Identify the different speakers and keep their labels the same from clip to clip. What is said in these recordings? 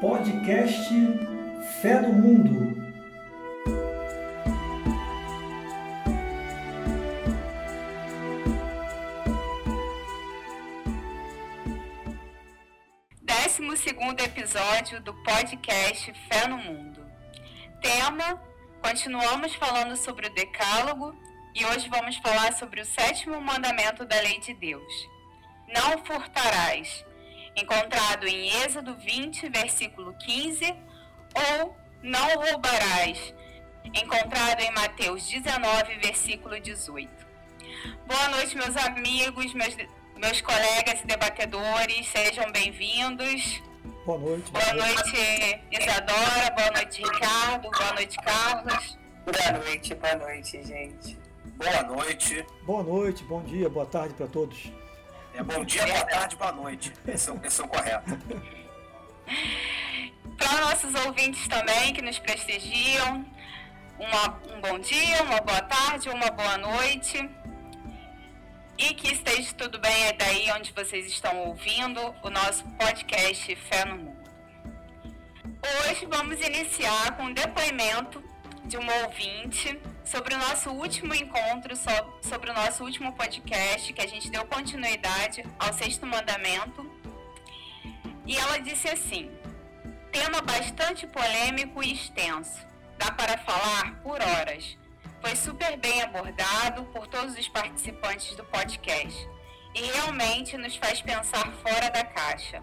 Speaker 1: Podcast Fé no Mundo.
Speaker 2: Décimo segundo episódio do podcast Fé no Mundo. Tema: continuamos falando sobre o Decálogo e hoje vamos falar sobre o sétimo mandamento da lei de Deus. Não furtarás encontrado em Êxodo 20, versículo 15, ou não roubarás, encontrado em Mateus 19, versículo 18. Boa noite, meus amigos, meus, meus colegas e debatedores, sejam bem-vindos.
Speaker 1: Boa noite.
Speaker 2: Boa noite, Isadora, boa noite, Ricardo, boa noite, Carlos.
Speaker 3: Boa noite, boa noite, gente.
Speaker 4: Boa noite.
Speaker 1: Boa noite, bom dia, boa tarde para todos.
Speaker 4: É bom dia, boa tarde, boa noite. Esse é, o- esse é o correto.
Speaker 2: Para nossos ouvintes também que nos prestigiam, uma- um bom dia, uma boa tarde, uma boa noite. E que esteja tudo bem aí daí onde vocês estão ouvindo o nosso podcast Fé no Mundo. Hoje vamos iniciar com um depoimento de uma ouvinte sobre o nosso último encontro, so- sobre o nosso último podcast, que a gente deu continuidade ao sexto mandamento. E ela disse assim: tema bastante polêmico e extenso. Dá para falar por horas. Foi super bem abordado por todos os participantes do podcast e realmente nos faz pensar fora da caixa,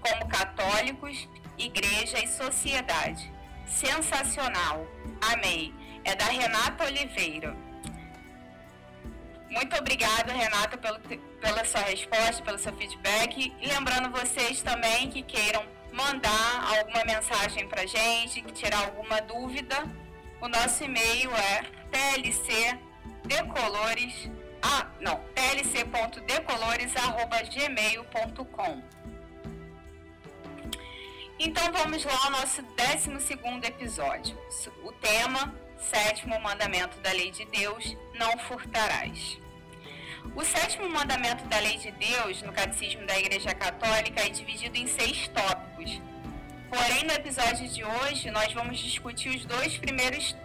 Speaker 2: como católicos, igreja e sociedade. Sensacional. Amei. É da Renata Oliveira. Muito obrigada, Renata, pelo, pela sua resposta, pelo seu feedback. E lembrando vocês também que queiram mandar alguma mensagem pra gente, que tirar alguma dúvida, o nosso e-mail é tlcdecolores, ah, não, tlc.decolores@gmail.com. Então vamos lá ao nosso 12 segundo episódio. O tema, sétimo mandamento da lei de Deus, não furtarás. O sétimo mandamento da lei de Deus, no Catecismo da Igreja Católica, é dividido em seis tópicos. Porém, no episódio de hoje, nós vamos discutir os dois primeiros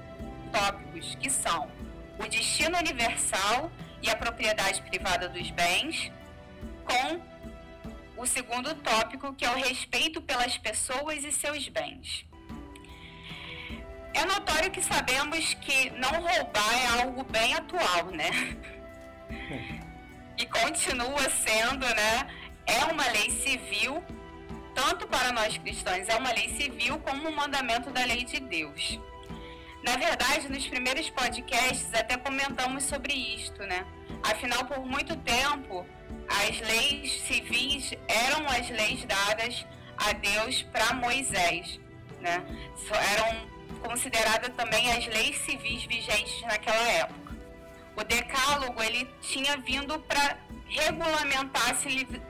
Speaker 2: tópicos, que são o destino universal e a propriedade privada dos bens, com o segundo tópico, que é o respeito pelas pessoas e seus bens. É notório que sabemos que não roubar é algo bem atual, né? e continua sendo, né? É uma lei civil, tanto para nós cristãos, é uma lei civil como um mandamento da lei de Deus. Na verdade, nos primeiros podcasts até comentamos sobre isto, né? Afinal, por muito tempo, as leis civis eram as leis dadas a Deus para Moisés, né? Eram consideradas também as leis civis vigentes naquela época. O decálogo ele tinha vindo para regulamentar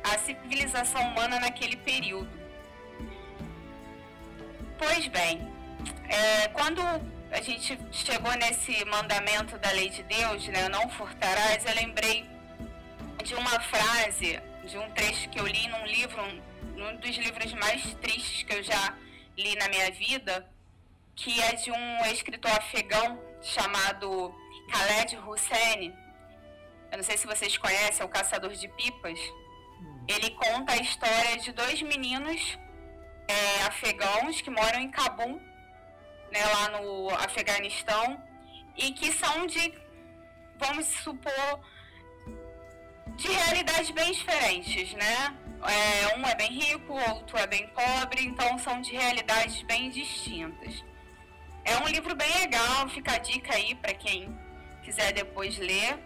Speaker 2: a civilização humana naquele período. Pois bem, é, quando a gente chegou nesse mandamento da lei de Deus, né, não furtarás, eu lembrei de uma frase, de um trecho que eu li num livro, um, dos livros mais tristes que eu já li na minha vida, que é de um escritor afegão chamado Khaled Hosseini. Eu não sei se vocês conhecem, é o Caçador de Pipas. Ele conta a história de dois meninos é, afegãos que moram em Cabul, né, lá no Afeganistão, e que são de, vamos supor, de realidades bem diferentes, né? É, um é bem rico, outro é bem pobre, então são de realidades bem distintas. É um livro bem legal, fica a dica aí para quem quiser depois ler.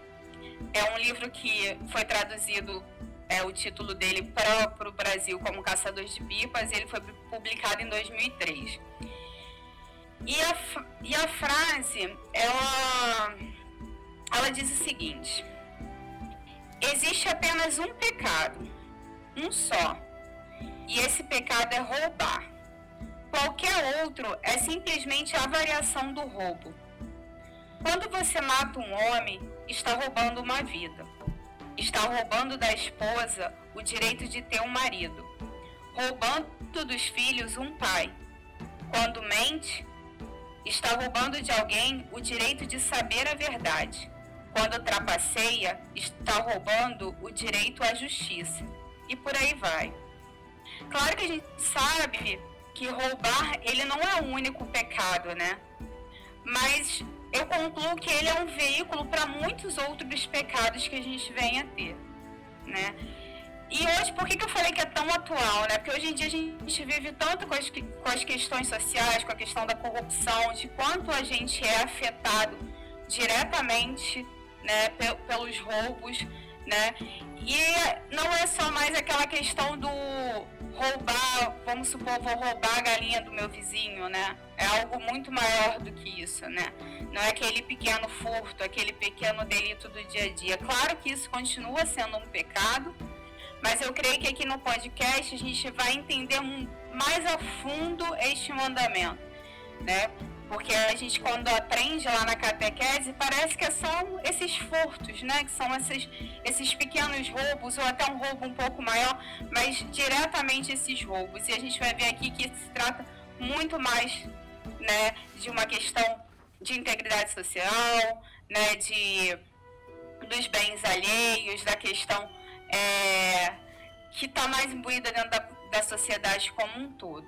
Speaker 2: É um livro que foi traduzido, é o título dele para o Brasil como Caçadores de Pipas, e ele foi publicado em 2003. E a, e a frase, ela, ela diz o seguinte: Existe apenas um pecado, um só, e esse pecado é roubar. Qualquer outro é simplesmente a variação do roubo. Quando você mata um homem, está roubando uma vida. Está roubando da esposa o direito de ter um marido. roubando dos filhos um pai. Quando mente, está roubando de alguém o direito de saber a verdade. Quando trapaceia, está roubando o direito à justiça. E por aí vai. Claro que a gente sabe que roubar ele não é o único pecado, né? Mas eu concluo que ele é um veículo para muitos outros pecados que a gente vem a ter, né? E hoje, por que, que eu falei que é tão atual, né? Porque hoje em dia a gente vive tanto com as, com as questões sociais, com a questão da corrupção, de quanto a gente é afetado diretamente né, pelos roubos, né? E não é só mais aquela questão do roubar, vamos supor, vou roubar a galinha do meu vizinho, né? É algo muito maior do que isso, né? Não é aquele pequeno furto, aquele pequeno delito do dia a dia. Claro que isso continua sendo um pecado, mas eu creio que aqui no podcast a gente vai entender mais a fundo este mandamento, né? Porque a gente, quando aprende lá na catequese, parece que são esses furtos, né? Que são esses, esses pequenos roubos, ou até um roubo um pouco maior, mas diretamente esses roubos. E a gente vai ver aqui que se trata muito mais né, de uma questão de integridade social, né, de, dos bens alheios, da questão é, que está mais imbuída dentro da, da sociedade como um todo.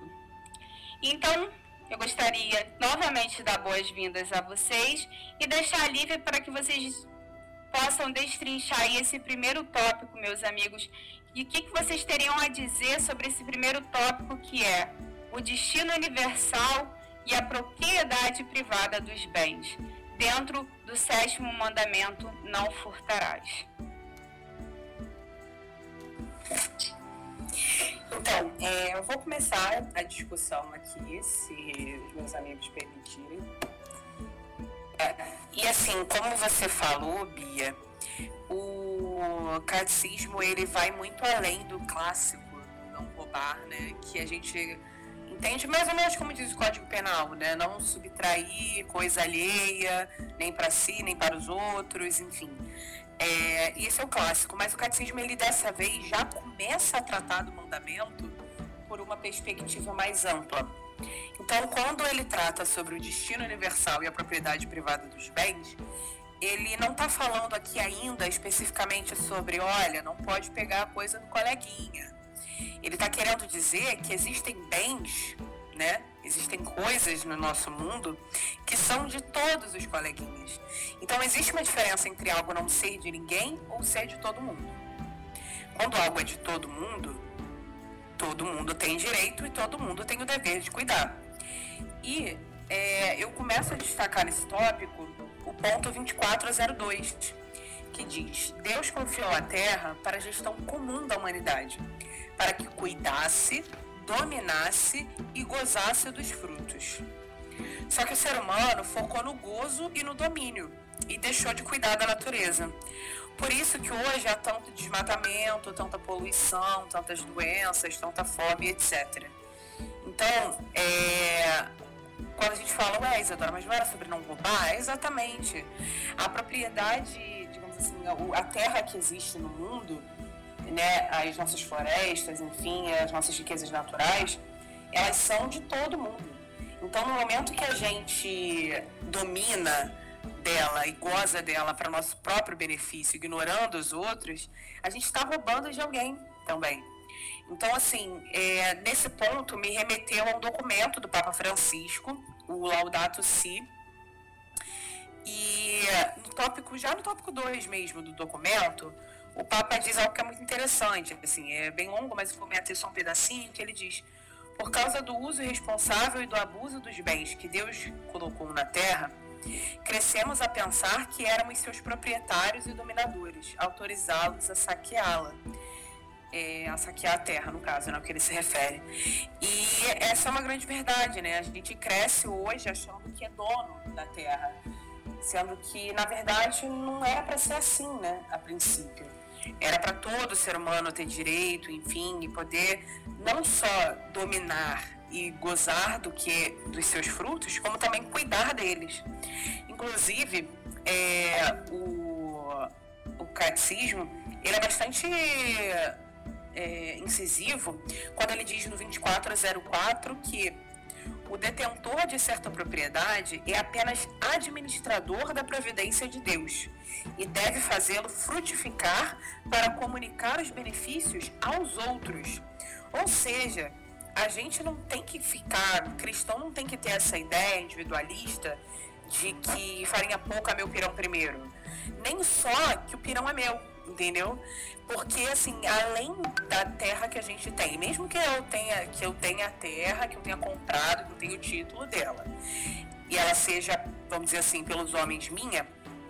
Speaker 2: Então, eu gostaria novamente de dar boas-vindas a vocês e deixar livre para que vocês possam destrinchar esse primeiro tópico, meus amigos. E o que, que vocês teriam a dizer sobre esse primeiro tópico que é o destino universal e a propriedade privada dos bens, dentro do sétimo mandamento, não furtarás.
Speaker 5: Então, é, eu vou começar a discussão aqui, se os meus amigos permitirem.
Speaker 3: É, e assim, como você falou, Bia, o catecismo ele vai muito além do clássico não roubar, né? Que a gente entende mais ou menos como diz o Código Penal, né? Não subtrair coisa alheia, nem para si, nem para os outros, enfim. É, esse é o clássico, mas o catecismo, ele dessa vez já começa a tratar do mandamento por uma perspectiva mais ampla. Então, quando ele trata sobre o destino universal e a propriedade privada dos bens, ele não está falando aqui ainda especificamente sobre, olha, não pode pegar a coisa do coleguinha. Ele está querendo dizer que existem bens, né, Existem coisas no nosso mundo que são de todos os coleguinhas. Então existe uma diferença entre algo não ser de ninguém ou ser de todo mundo. Quando algo é de todo mundo, todo mundo tem direito e todo mundo tem o dever de cuidar. E é, eu começo a destacar nesse tópico o ponto 2402, que diz: Deus confiou a terra para a gestão comum da humanidade, para que cuidasse dominasse e gozasse dos frutos. Só que o ser humano focou no gozo e no domínio e deixou de cuidar da natureza. Por isso que hoje há tanto desmatamento, tanta poluição, tantas doenças, tanta fome, etc. Então, é, quando a gente fala, ué, Isadora, mas não era sobre não roubar? É exatamente. A propriedade, digamos assim, a terra que existe no mundo né, as nossas florestas, enfim, as nossas riquezas naturais, elas são de todo mundo. Então, no momento que a gente domina dela e goza dela para nosso próprio benefício, ignorando os outros, a gente está roubando de alguém também. Então, assim, é, nesse ponto me remeteu a um documento do Papa Francisco, o Laudato Si, e no tópico, já no tópico 2 mesmo do documento, o Papa diz algo que é muito interessante, assim, é bem longo, mas vou me ater só um pedacinho, que ele diz, por causa do uso irresponsável e do abuso dos bens que Deus colocou na terra, crescemos a pensar que éramos seus proprietários e dominadores, autorizá-los a saqueá-la. É, a saquear a terra, no caso, né, que ele se refere. E essa é uma grande verdade, né? A gente cresce hoje achando que é dono da terra, sendo que, na verdade, não era para ser assim, né, a princípio. Era para todo ser humano ter direito, enfim, e poder não só dominar e gozar do que dos seus frutos, como também cuidar deles. Inclusive, é, o, o catecismo ele é bastante é, incisivo quando ele diz no 2404 que o detentor de certa propriedade é apenas administrador da providência de Deus e deve fazê-lo frutificar para comunicar os benefícios aos outros. Ou seja, a gente não tem que ficar, cristão não tem que ter essa ideia individualista de que farinha pouca meu pirão primeiro. Nem só que o pirão é meu, entendeu? Porque assim, além da terra que a gente tem, mesmo que eu tenha que eu tenha a terra, que eu tenha comprado, que eu tenha o título dela, e ela seja, vamos dizer assim, pelos homens minha,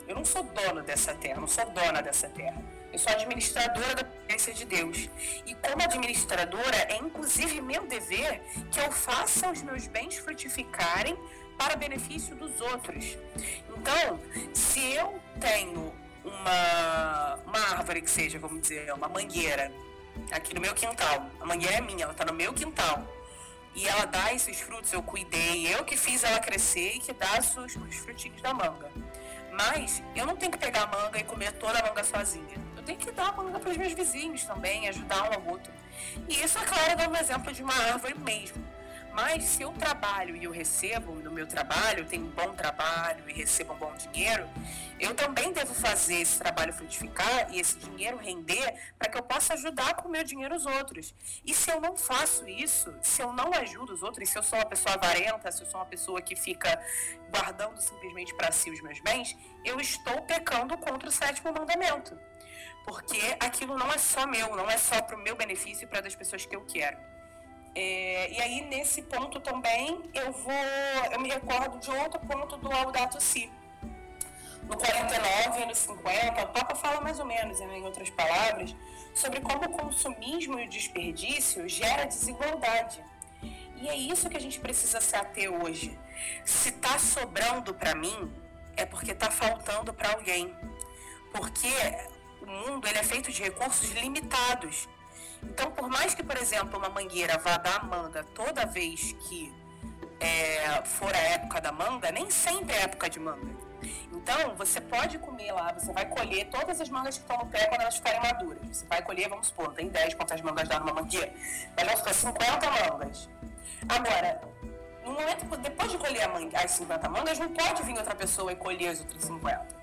Speaker 3: eu não sou dono dessa terra, não sou dona dessa terra. Eu sou administradora da presença de Deus. E como administradora, é inclusive meu dever que eu faça os meus bens frutificarem para benefício dos outros. Então, se eu tenho uma, uma árvore que seja, vamos dizer, uma mangueira aqui no meu quintal. A mangueira é minha, ela está no meu quintal. E ela dá esses frutos, eu cuidei, eu que fiz ela crescer e que dá os, os frutinhos da manga. Mas eu não tenho que pegar a manga e comer toda a manga sozinha. Eu tenho que dar a manga para os meus vizinhos também, ajudar um ao outro. E isso, é claro, dá um exemplo de uma árvore mesmo. Mas se eu trabalho e eu recebo no meu trabalho, tenho um bom trabalho e recebo um bom dinheiro, eu também devo fazer esse trabalho frutificar e esse dinheiro render para que eu possa ajudar com o meu dinheiro os outros. E se eu não faço isso, se eu não ajudo os outros, se eu sou uma pessoa avarenta, se eu sou uma pessoa que fica guardando simplesmente para si os meus bens, eu estou pecando contra o sétimo mandamento. Porque aquilo não é só meu, não é só para o meu benefício e para das pessoas que eu quero. É, e aí, nesse ponto também, eu vou. Eu me recordo de outro ponto do Laudato Si. No 49 e no 50, o Papa fala mais ou menos, em outras palavras, sobre como o consumismo e o desperdício gera desigualdade. E é isso que a gente precisa se ater hoje. Se está sobrando para mim, é porque está faltando para alguém. Porque o mundo ele é feito de recursos limitados. Então, por mais que, por exemplo, uma mangueira vá dar manga toda vez que é, for a época da manga, nem sempre é época de manga. Então, você pode comer lá, você vai colher todas as mangas que estão no pé quando elas ficarem maduras. Você vai colher, vamos supor, tem 10 quantas mangas dá numa mangueira. Vamos supor, 50 mangas. Agora, no momento, depois de colher as 50 mangas, não pode vir outra pessoa e colher as outras 50.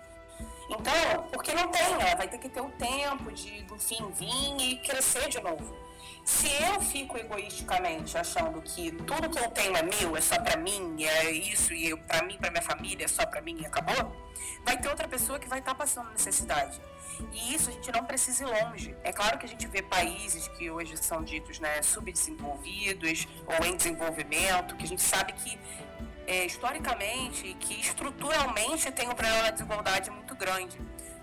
Speaker 3: Então, porque não tem, ela vai ter que ter o tempo de, enfim, vir e crescer de novo. Se eu fico egoisticamente achando que tudo que eu tenho é meu, é só para mim, é isso, e para mim, para minha família, é só para mim e acabou, vai ter outra pessoa que vai estar tá passando necessidade. E isso a gente não precisa ir longe. É claro que a gente vê países que hoje são ditos né, subdesenvolvidos ou em desenvolvimento, que a gente sabe que é, historicamente que estruturalmente tem um problema da desigualdade muito grande.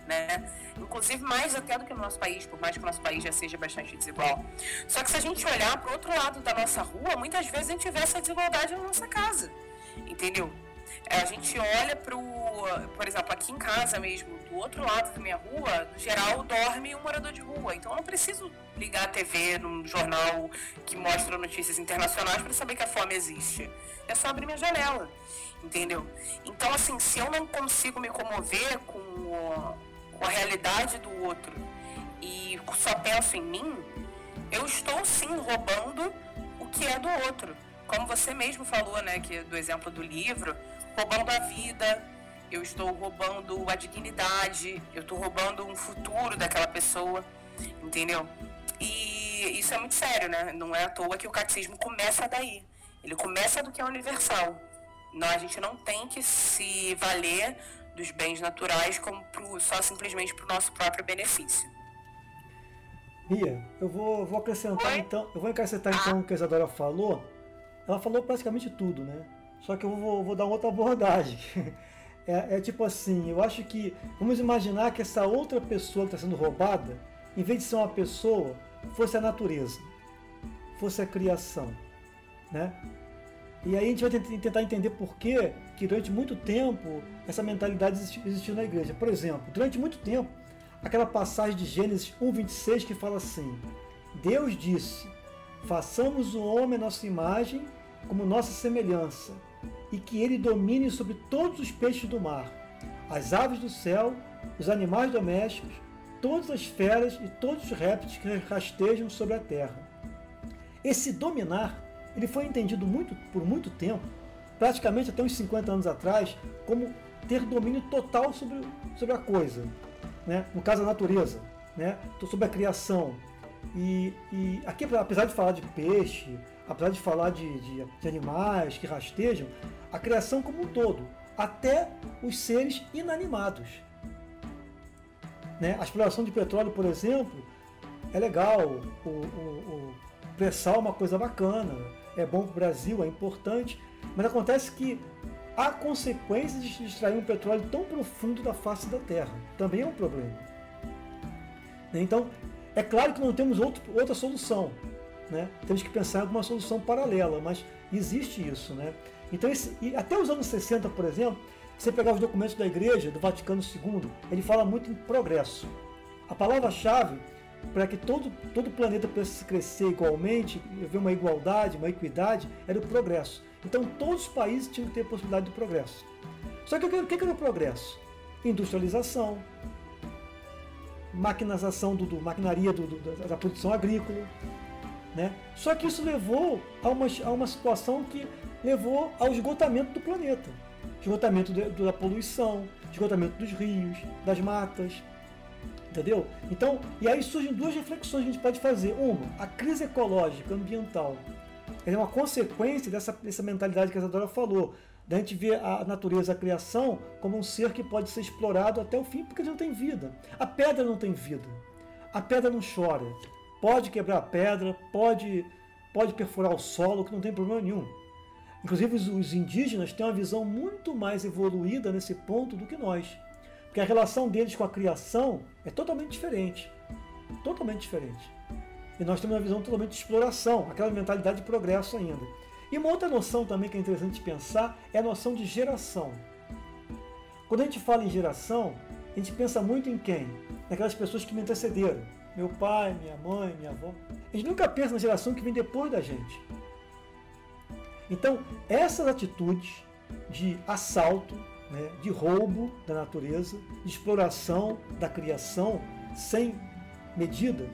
Speaker 3: Né? Inclusive mais até do que no nosso país, por mais que o nosso país já seja bastante desigual. Só que se a gente olhar para o outro lado da nossa rua, muitas vezes a gente vê essa desigualdade na nossa casa, entendeu? É, a gente olha para o, por exemplo, aqui em casa mesmo, do outro lado da minha rua, no geral dorme um morador de rua. Então eu não preciso ligar a TV num jornal que mostra notícias internacionais para saber que a fome existe. É só abrir minha janela, entendeu? Então, assim, se eu não consigo me comover com, com a realidade do outro e só penso em mim, eu estou sim roubando o que é do outro. Como você mesmo falou, né, que do exemplo do livro, roubando a vida, eu estou roubando a dignidade, eu estou roubando um futuro daquela pessoa, entendeu? E isso é muito sério, né? Não é à toa que o catecismo começa daí. Ele começa do que é universal. Não, a gente não tem que se valer dos bens naturais como pro, só simplesmente para o nosso próprio benefício.
Speaker 1: Bia, eu vou, vou acrescentar Oi? então, eu vou acrescentar então o que a Isadora falou. Ela falou praticamente tudo, né? Só que eu vou, vou dar uma outra abordagem. É, é, tipo assim, eu acho que vamos imaginar que essa outra pessoa que está sendo roubada, em vez de ser uma pessoa, fosse a natureza, fosse a criação, né? E aí a gente vai tentar entender por que, que durante muito tempo essa mentalidade existiu na igreja. Por exemplo, durante muito tempo, aquela passagem de Gênesis 1:26 que fala assim: Deus disse: Façamos o homem a nossa imagem, como nossa semelhança e que ele domine sobre todos os peixes do mar, as aves do céu, os animais domésticos, todas as feras e todos os répteis que rastejam sobre a terra. Esse dominar, ele foi entendido muito, por muito tempo, praticamente até uns 50 anos atrás, como ter domínio total sobre, sobre a coisa. Né? No caso, a natureza, né? sobre a criação. E, e aqui, apesar de falar de peixe, apesar de falar de, de, de animais que rastejam, a criação como um todo, até os seres inanimados. Né? A exploração de petróleo, por exemplo, é legal, o, o, o pré-sal é uma coisa bacana, é bom para o Brasil, é importante, mas acontece que há consequências de extrair um petróleo tão profundo da face da Terra. Também é um problema. Então, é claro que não temos outro, outra solução. Né? Temos que pensar em alguma solução paralela, mas existe isso. Né? Então, esse, até os anos 60, por exemplo, você pegar os documentos da Igreja, do Vaticano II, ele fala muito em progresso. A palavra-chave para que todo, todo o planeta pudesse crescer igualmente, haver uma igualdade, uma equidade, era o progresso. Então todos os países tinham que ter a possibilidade de progresso. Só que o que era o progresso? Industrialização, maquinização do, do maquinaria do, do, da produção agrícola. Né? Só que isso levou a uma, a uma situação que levou ao esgotamento do planeta. Esgotamento de, da poluição, esgotamento dos rios, das matas. Entendeu? Então, e aí surgem duas reflexões que a gente pode fazer. Uma, a crise ecológica, ambiental, é uma consequência dessa, dessa mentalidade que a Isadora falou, da gente ver a natureza, a criação, como um ser que pode ser explorado até o fim, porque ele não tem vida. A pedra não tem vida. A pedra não chora. Pode quebrar a pedra, pode, pode perfurar o solo, que não tem problema nenhum. Inclusive, os indígenas têm uma visão muito mais evoluída nesse ponto do que nós. Porque a relação deles com a criação é totalmente diferente. Totalmente diferente. E nós temos uma visão totalmente de exploração, aquela mentalidade de progresso ainda. E uma outra noção também que é interessante pensar é a noção de geração. Quando a gente fala em geração, a gente pensa muito em quem? Naquelas pessoas que me antecederam. Meu pai, minha mãe, minha avó. Gente nunca pensa na geração que vem depois da gente. Então, essas atitudes de assalto, né, de roubo da natureza, de exploração da criação sem medida,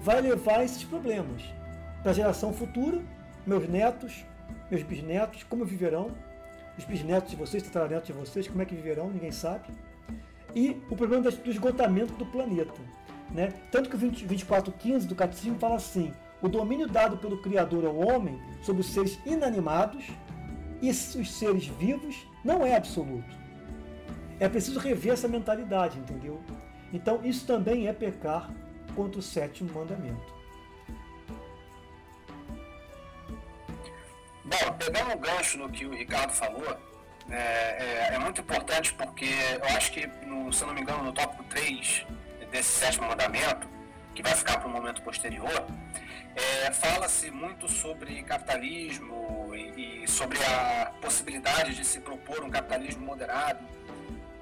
Speaker 1: vai levar a esses problemas para a geração futura, meus netos, meus bisnetos, como viverão, os bisnetos de vocês, tataranetos de vocês, como é que viverão, ninguém sabe. E o problema do esgotamento do planeta. Né? Tanto que o 2415 do Catecismo fala assim: o domínio dado pelo Criador ao homem sobre os seres inanimados e os seres vivos não é absoluto. É preciso rever essa mentalidade, entendeu? Então, isso também é pecar contra o sétimo mandamento.
Speaker 6: Bom, pegando um gancho no que o Ricardo falou, é, é, é, muito importante porque eu acho que, no, se não me engano, no tópico 3 desse sétimo mandamento, que vai ficar para um momento posterior, é, fala-se muito sobre capitalismo e, e, sobre a possibilidade de se propor um capitalismo moderado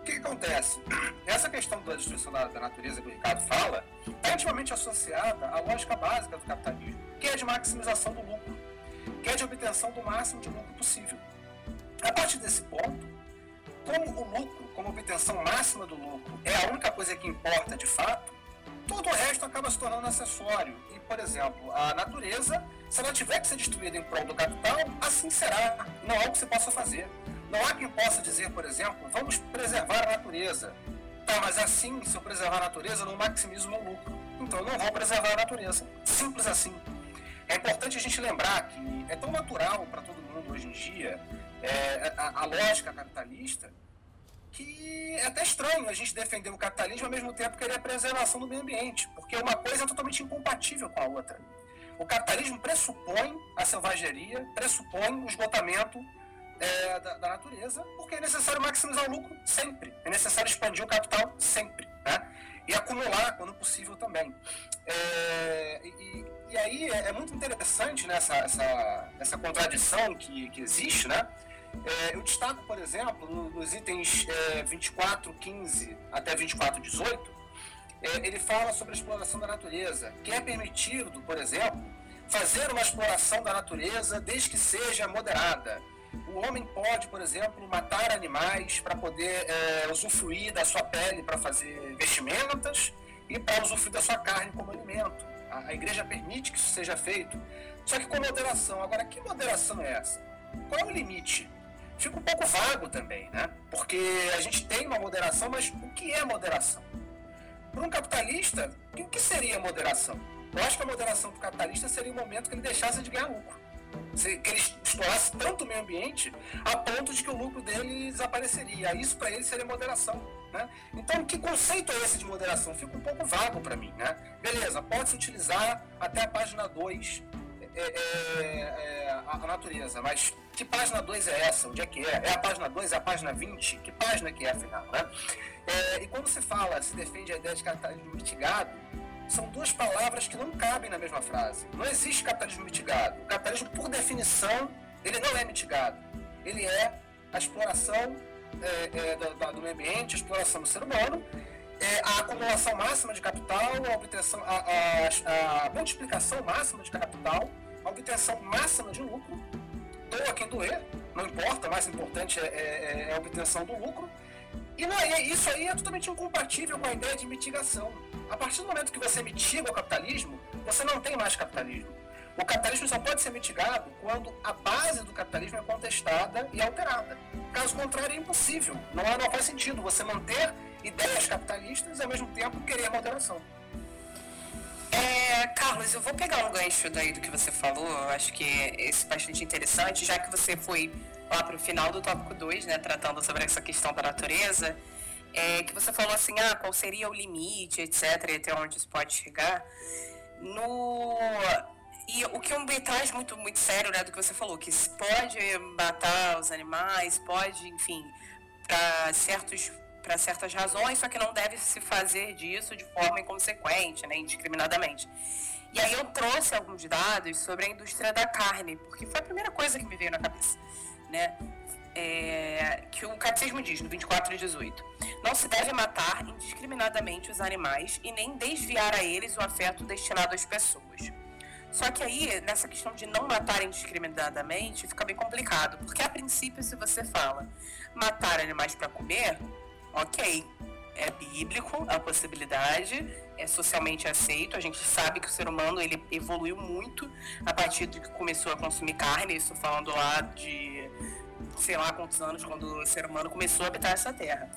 Speaker 6: o que, acontece? Essa questão da destruição da, da, natureza que o Ricardo fala é intimamente associada à lógica básica do capitalismo, que é de maximização do lucro, que é de obtenção do máximo de lucro possível. A partir desse ponto, como o lucro, como obtenção máxima do lucro, é a única coisa que importa de fato, todo o resto acaba se tornando acessório. E, por exemplo, a natureza, se ela tiver que ser destruída em prol do capital, assim será. Não há o que você possa fazer. Não há quem possa dizer, por exemplo, vamos preservar a natureza. Tá, mas assim, se eu preservar a natureza, eu não maximizo meu lucro. Então eu não vou preservar a natureza. Simples assim. É importante a gente lembrar que é tão natural para todo mundo hoje em dia é, a, a, lógica capitalista que é até estranho a gente defender o capitalismo ao mesmo tempo querer a preservação do meio ambiente, porque uma coisa é totalmente incompatível com a outra. O capitalismo pressupõe a selvageria, pressupõe o esgotamento é, da, da, natureza, porque é necessário maximizar o lucro sempre. É necessário expandir o capital sempre. Né? E acumular quando possível também. É, e, e, aí é, é, muito interessante né, essa, essa, essa contradição que, que existe. Né? É, eu destaco, por exemplo, nos itens é, 24, 15 até 24, 18, é, ele fala sobre a exploração da natureza, que é permitido, por exemplo, fazer uma exploração da natureza desde que seja moderada, o homem pode, por exemplo, matar animais para poder é, usufruir da sua pele para fazer vestimentas e para usufruir da sua carne como alimento. A, a igreja permite que isso seja feito, só que com moderação. Agora, que moderação é essa? Qual é o limite? Fica um pouco vago também, né? Porque a gente tem uma moderação, mas o que é moderação? Para um capitalista, o que seria moderação? Eu acho que a moderação para o capitalista seria o momento que ele deixasse de ganhar lucro. Que ele estourasse tanto o meio ambiente a ponto de que o lucro dele desapareceria. Isso para ele seria moderação. Né? Então, que conceito é esse de moderação? Fica um pouco vago para mim. Né? Beleza, pode-se utilizar até a página 2 é, é, é, a, a, natureza, mas que página 2 é essa? Onde é que é? É a página 2? É a página 20? Que página que é, afinal? Né? É, e quando se fala, se defende a ideia de capitalismo mitigado, são duas palavras que não cabem na mesma frase. Não existe capitalismo mitigado. O capitalismo, por definição, ele não é mitigado. Ele é a exploração é, é, do, do, meio ambiente, a exploração do ser humano, é, a acumulação máxima de capital, a, obtenção, a, a, a multiplicação máxima de capital, obtenção máxima de lucro, doa quem doer, não importa, o mais importante é, é, é a obtenção do lucro, e não, isso aí é totalmente incompatível com a ideia de mitigação. A partir do momento que você mitiga o capitalismo, você não tem mais capitalismo. O capitalismo só pode ser mitigado quando a base do capitalismo é contestada e alterada. Caso contrário, é impossível. Não, não faz sentido você manter ideias capitalistas e ao mesmo tempo querer moderação.
Speaker 3: É, Carlos, eu vou pegar um gancho daí do que você falou, eu acho que esse é bastante interessante, já que você foi lá para o final do tópico 2, né, tratando sobre essa questão da natureza, é, que você falou assim, ah, qual seria o limite, etc, e até onde isso pode chegar. No... E o que me traz muito, muito sério, né, do que você falou, que pode matar os animais, pode, enfim, para certos para certas razões, só que não deve se fazer disso de forma inconsequente, né, indiscriminadamente. E aí eu trouxe alguns dados sobre a indústria da carne, porque foi a primeira coisa que me veio na cabeça, né? é, que o catecismo diz no 24 e 18: Não se deve matar indiscriminadamente os animais e nem desviar a eles o afeto destinado às pessoas. Só que aí, nessa questão de não matar indiscriminadamente, fica bem complicado, porque a princípio, se você fala matar animais para comer, ok, é bíblico a possibilidade, é socialmente aceito. A gente sabe que o ser humano ele evoluiu muito a partir de que começou a consumir carne, isso falando lá de sei lá quantos anos, quando o ser humano começou a habitar essa terra.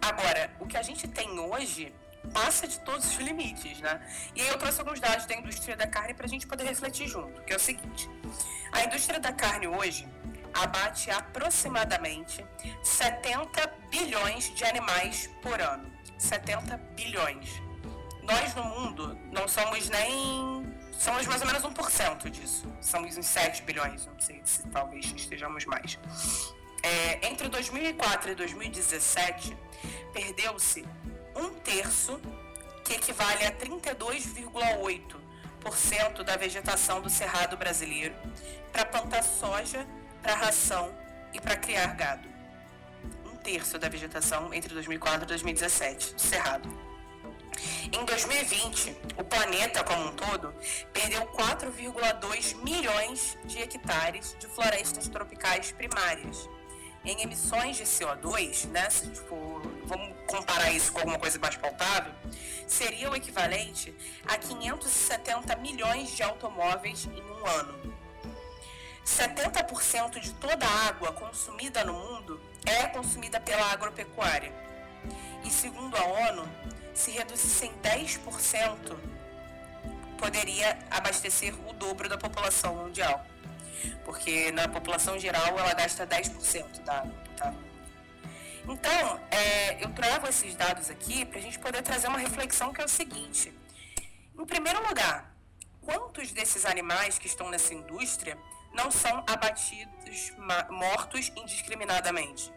Speaker 3: Agora, o que a gente tem hoje passa de todos os limites, né? E aí eu trouxe alguns dados da indústria da carne para a gente poder refletir junto, que é o seguinte: a indústria da carne hoje abate aproximadamente 70 bilhões de animais por ano. 70 bilhões. Nós no mundo não somos nem somos mais ou menos 1% disso. Somos uns 7 bilhões, não sei se talvez estejamos mais. É, entre 2004 e 2017, perdeu-se um terço, que equivale a 32,8% da vegetação do cerrado brasileiro, para plantar soja, para ração e para criar gado. Um terço da vegetação entre 2004 e 2017 do cerrado. Em 2020, o planeta como um todo perdeu 4,2 milhões de hectares de florestas tropicais primárias. Em emissões de CO2, né, se, tipo, vamos comparar isso com alguma coisa mais pautável, seria o equivalente a 570 milhões de automóveis em um ano. 70% de toda a água consumida no mundo é consumida pela agropecuária. E segundo a ONU, se reduzisse em 10%, poderia abastecer o dobro da população mundial. Porque na população geral ela gasta 10% da água potável. Então, é, eu trago esses dados aqui para a gente poder trazer uma reflexão que é o seguinte. Em primeiro lugar, quantos desses animais que estão nessa indústria não são abatidos, mortos indiscriminadamente?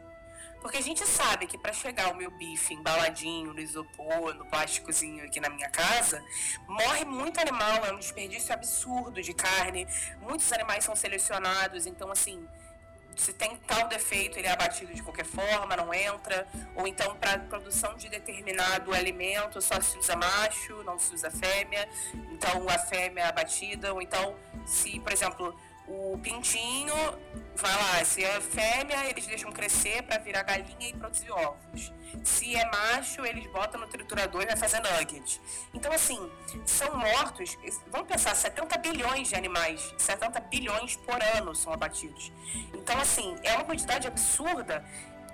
Speaker 3: Porque a gente sabe que para chegar o meu bife embaladinho no isopor, no plásticozinho aqui na minha casa, morre muito animal, é um desperdício absurdo de carne. Muitos animais são selecionados, então assim, se tem tal defeito, ele é abatido de qualquer forma, não entra. Ou então, para produção de determinado alimento, só se usa macho, não se usa fêmea. Então, a fêmea é abatida. Ou então, se, por exemplo, o pintinho vai lá, se é fêmea, eles deixam crescer para virar galinha e produzir ovos. Se é macho, eles botam no triturador e vai fazer nugget. Então, assim, são mortos, vamos pensar, 70 bilhões de animais, 70 bilhões por ano são abatidos. Então, assim, é uma quantidade absurda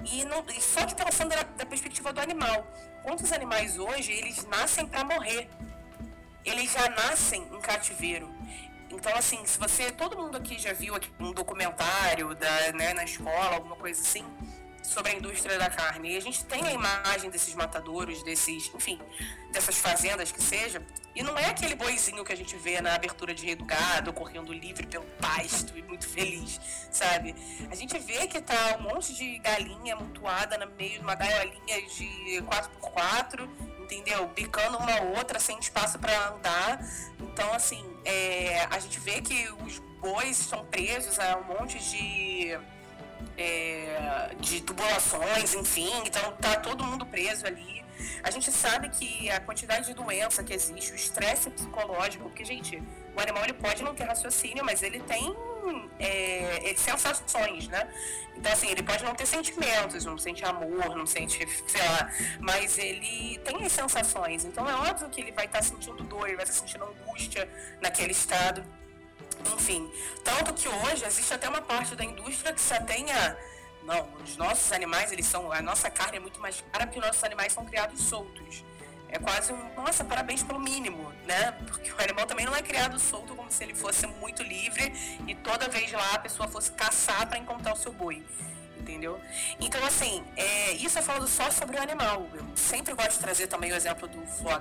Speaker 3: e, não, e só de pensando da, da perspectiva do animal. Quantos animais hoje, eles nascem para morrer? Eles já nascem em cativeiro. Então, assim, se você. Todo mundo aqui já viu aqui um documentário da, né, na escola, alguma coisa assim, sobre a indústria da carne. E a gente tem a imagem desses matadouros, desses, enfim, dessas fazendas que seja. E não é aquele boizinho que a gente vê na abertura de Rei do Gado, correndo livre pelo pasto e muito feliz, sabe? A gente vê que tá um monte de galinha amontoada no meio de uma gaiolinha de 4x4, entendeu? Bicando uma outra, sem espaço para andar. Então, assim, é, a gente vê que os bois estão presos a um monte de, é, de tubulações, enfim, então tá todo mundo preso ali. A gente sabe que a quantidade de doença que existe, o estresse psicológico, porque, gente, o animal ele pode não ter raciocínio, mas ele tem é, sensações, né? Então, assim, ele pode não ter sentimentos, não sente amor, não sente, sei lá, mas ele tem as sensações. Então, é óbvio que ele vai estar tá sentindo dor, ele vai estar tá sentindo angústia naquele estado. Enfim, tanto que hoje existe até uma parte da indústria que só tenha não, os nossos animais, eles são, a nossa carne é muito mais cara porque os nossos animais são criados soltos é quase um, nossa, parabéns pelo mínimo, né? Porque o animal também não é criado solto como se ele fosse muito livre e toda vez lá a pessoa fosse caçar para encontrar o seu boi. Entendeu? Então, assim, é, isso eu falando só sobre o animal. Eu sempre gosto de trazer também o exemplo do foie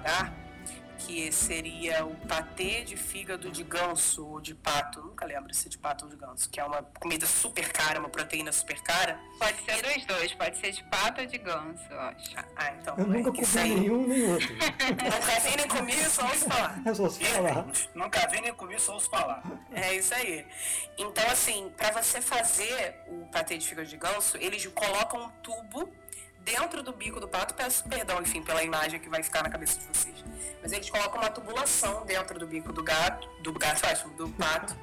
Speaker 3: que seria o patê de fígado de ganso ou de pato, nunca lembro se é de pato ou de ganso, que é uma comida super cara, uma proteína super cara.
Speaker 2: Pode ser dos dois, pode ser de pato ou de ganso, eu acho.
Speaker 3: Ah, então.
Speaker 1: Eu nunca comi aí... nenhum nem outro.
Speaker 3: nunca vi nem comi, só ouço falar.
Speaker 1: É só ouço falar.
Speaker 6: nunca vi nem comi, só ouço falar.
Speaker 3: É isso aí. Então, assim, para você fazer o patê de fígado de ganso, eles colocam um tubo dentro do bico do pato, peço perdão, enfim, pela imagem que vai ficar na cabeça de vocês. Mas eles colocam uma tubulação dentro do bico do gato, do gato, acho, do pato,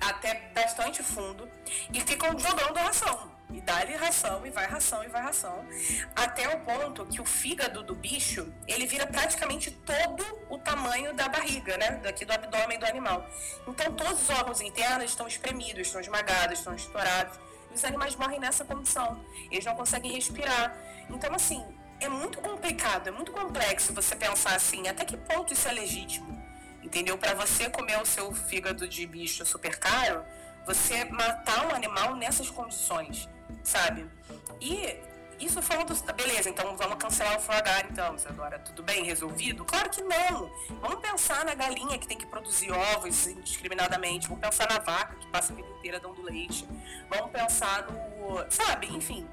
Speaker 3: até bastante fundo, e ficam jogando ração. E dá-lhe ração, e vai ração, e vai ração. Até o ponto que o fígado do bicho, ele vira praticamente todo o tamanho da barriga, né? Daqui do abdômen do animal. Então todos os órgãos internos estão espremidos, estão esmagados, estão estourados os animais morrem nessa condição. Eles não conseguem respirar. Então, assim, é muito complicado, é muito complexo você pensar assim, até que ponto isso é legítimo. Entendeu? Para você comer o seu fígado de bicho super caro, você matar um animal nessas condições, sabe? E isso falando, beleza, então vamos cancelar o foie então, agora tudo bem, resolvido? Claro que não. Vamos pensar na galinha que tem que produzir ovos indiscriminadamente, vamos pensar na vaca que passa a vida inteira dando leite, vamos pensar no, sabe, enfim.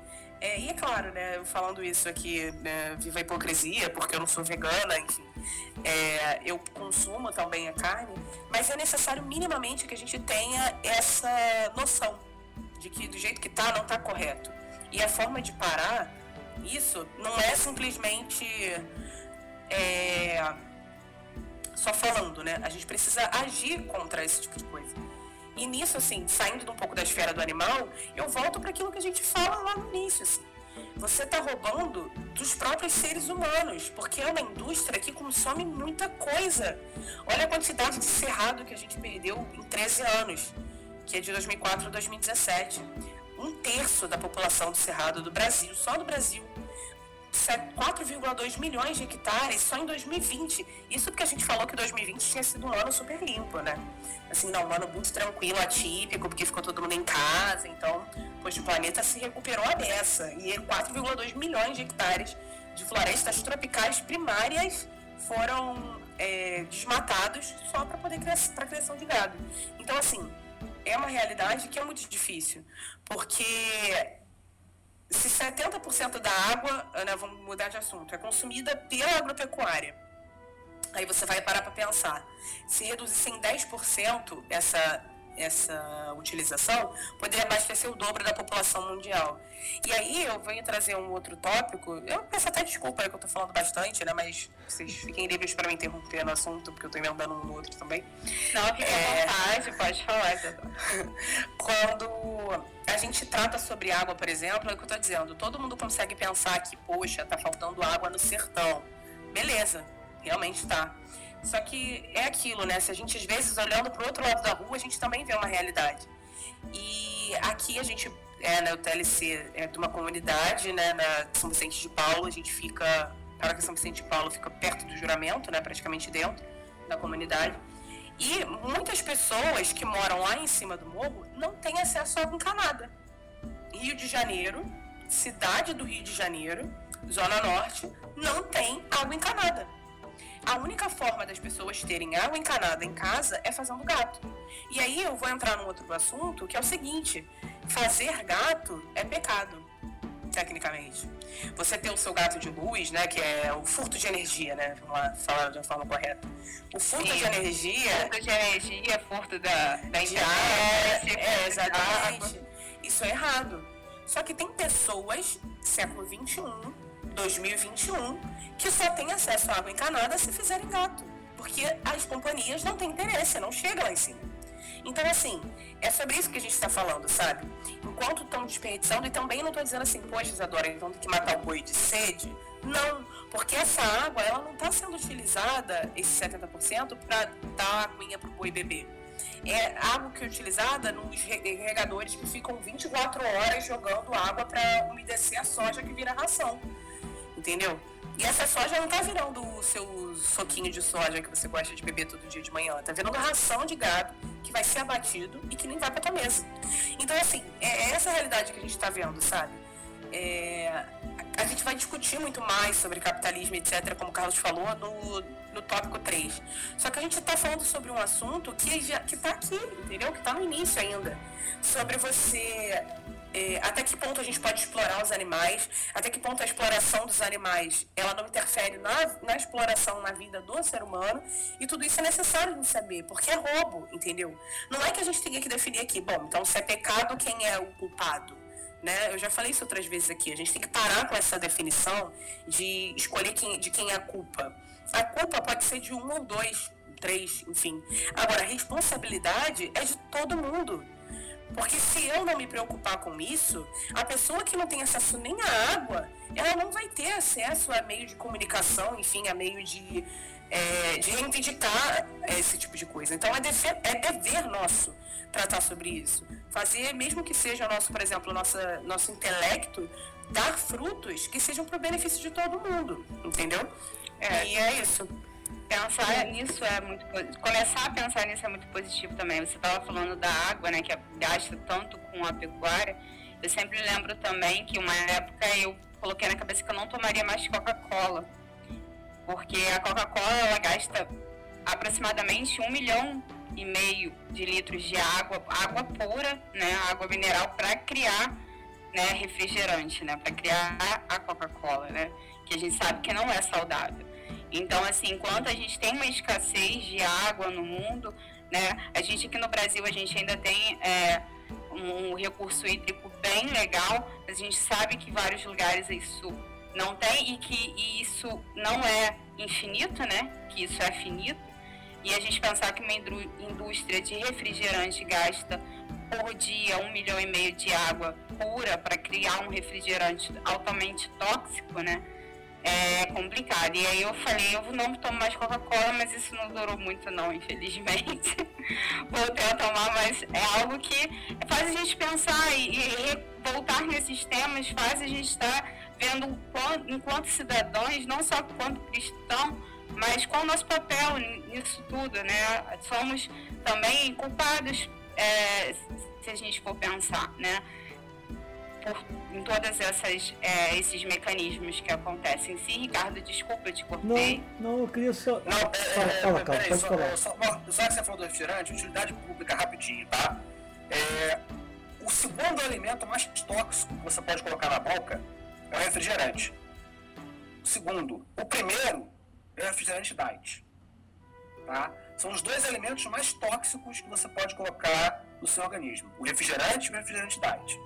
Speaker 3: É, e é claro, né, falando isso aqui, né, viva a hipocrisia, porque eu não sou vegana, enfim, é, eu consumo também a carne, mas é necessário minimamente que a gente tenha essa noção de que do jeito que tá, não tá correto. E a forma de parar isso não é simplesmente é, só falando, né? A gente precisa agir contra esse tipo de coisa. E nisso, assim, saindo um pouco da esfera do animal, eu volto para aquilo que a gente fala lá no início, assim. Você está roubando dos próprios seres humanos, porque é uma indústria que consome muita coisa. Olha a quantidade de cerrado que a gente perdeu em 13 anos, que é de 2004 a 2017 um terço da população do Cerrado do Brasil, só do Brasil. 4,2 milhões de hectares só em 2020. Isso porque a gente falou que 2020 tinha sido um ano super limpo, né? Assim, não, um ano muito tranquilo, atípico, porque ficou todo mundo em casa, então, pois o planeta se recuperou a dessa. E 4,2 milhões de hectares de florestas tropicais primárias foram é, desmatados só para poder para criação de gado. Então, assim, é uma realidade que é muito difícil, porque se 70% da água, né, vamos mudar de assunto, é consumida pela agropecuária, aí você vai parar para pensar, se reduzisse em 10% essa essa utilização, poderia abastecer o dobro da população mundial. E aí eu venho trazer um outro tópico, eu peço até desculpa aí que eu estou falando bastante, né, mas vocês fiquem livres para me interromper no assunto, porque eu estou emendando um no outro também.
Speaker 2: Não, fica é... à vontade, pode falar,
Speaker 3: Quando a gente trata sobre água, por exemplo, é o que eu estou dizendo, todo mundo consegue pensar que, poxa, tá faltando água no sertão. Beleza, realmente tá. Só que é aquilo, né? Se a gente, às vezes, olhando para o outro lado da rua, a gente também vê uma realidade. E aqui a gente, é, né, o TLC é de uma comunidade, né, na São Vicente de Paulo, a gente fica, para que São Vicente de Paulo fica perto do juramento, né, praticamente dentro da comunidade. E muitas pessoas que moram lá em cima do morro não têm acesso a água encanada. Rio de Janeiro, cidade do Rio de Janeiro, Zona Norte, não tem água encanada. A única forma das pessoas terem água encanada em casa é fazendo gato. E aí eu vou entrar num outro assunto que é o seguinte: fazer gato é pecado, tecnicamente. Você tem o seu gato de luz, né, que é o furto de energia, né? Vamos lá falar de uma forma correta. O furto Sim. de energia.
Speaker 2: Furto de energia, furto da, da
Speaker 3: internet. É, é, exatamente. Isso é errado. Só que tem pessoas, século 21, 2021, que só tem acesso à água encanada se fizerem gato. Porque as companhias não têm interesse, não chegam lá em cima. Então, assim, é sobre isso que a gente está falando, sabe? Enquanto estão desperdiçando, e também não estou dizendo assim, poxa, Isadora, então tem que matar o boi de sede. Não, porque essa água, ela não está sendo utilizada, esse 70%, para dar aguinha para o boi beber. É água que é utilizada nos regadores que ficam 24 horas jogando água para umedecer a soja que vira ração entendeu? E essa soja não tá virando o seu soquinho de soja que você gosta de beber todo dia de manhã. Tá virando ração de gado que vai ser abatido e que nem vai pra tua mesa. Então, assim, é, é essa realidade que a gente tá vendo, sabe? É, a gente vai discutir muito mais sobre capitalismo, etc., como o Carlos falou, no, no tópico 3. Só que a gente está falando sobre um assunto que já que está aqui, entendeu? Que está no início ainda. Sobre você é, até que ponto a gente pode explorar os animais, até que ponto a exploração dos animais ela não interfere na, na exploração na vida do ser humano, e tudo isso é necessário de saber, porque é roubo, entendeu? Não é que a gente tenha que definir aqui, bom, então se é pecado, quem é o culpado? Né? Eu já falei isso outras vezes aqui, a gente tem que parar com essa definição de escolher quem, de quem é a culpa. A culpa pode ser de um ou dois, três, enfim. Agora, a responsabilidade é de todo mundo. Porque se eu não me preocupar com isso, a pessoa que não tem acesso nem à água, ela não vai ter acesso a meio de comunicação, enfim, a meio de, é, de reivindicar esse tipo de coisa. Então é dever, é dever nosso tratar sobre isso. Fazer, mesmo que seja nosso, por exemplo, nossa, nosso intelecto, dar frutos que sejam para o benefício de todo mundo, entendeu? É, e é isso
Speaker 2: pensar nisso é muito começar a pensar nisso é muito positivo também. Você estava falando da água, né, que gasta tanto com a pecuária. Eu sempre lembro também que uma época eu coloquei na cabeça que eu não tomaria mais Coca-Cola, porque a Coca-Cola ela gasta aproximadamente um milhão e meio de litros de água, água pura, né, água mineral para criar, né, refrigerante, né, para criar a Coca-Cola, né, que a gente sabe que não é saudável. Então, assim, enquanto a gente tem uma escassez de água no mundo, né, a gente aqui no Brasil a gente ainda tem é, um recurso hídrico bem legal, mas a gente sabe que vários lugares isso não tem e que e isso não é infinito, né? Que isso é finito. E a gente pensar que uma indústria de refrigerante gasta por dia um milhão e meio de água pura para criar um refrigerante altamente tóxico, né? É complicado. E aí eu falei, eu não tomo mais Coca-Cola, mas isso não durou muito não, infelizmente. Voltei a tomar, mas é algo que faz a gente pensar e, e voltar nesses temas, faz a gente estar vendo enquanto cidadãos, não só quanto cristão, mas qual o nosso papel nisso tudo, né? Somos também culpados, é, se a gente for pensar, né? Por, em todas essas é, esses mecanismos que acontecem. Sim, Ricardo, desculpa, eu te cortei.
Speaker 1: Não, não, eu queria só.
Speaker 6: Não, é, fala, é, fala, cara, pode só, falar. Só, só, que você falou do refrigerante, utilidade pública rapidinho, tá? É, o segundo alimento mais tóxico que você pode colocar na boca é o refrigerante. O segundo. O primeiro é o refrigerante diet. Tá? são os dois alimentos mais tóxicos que você pode colocar no seu organismo: o refrigerante e o refrigerante diet.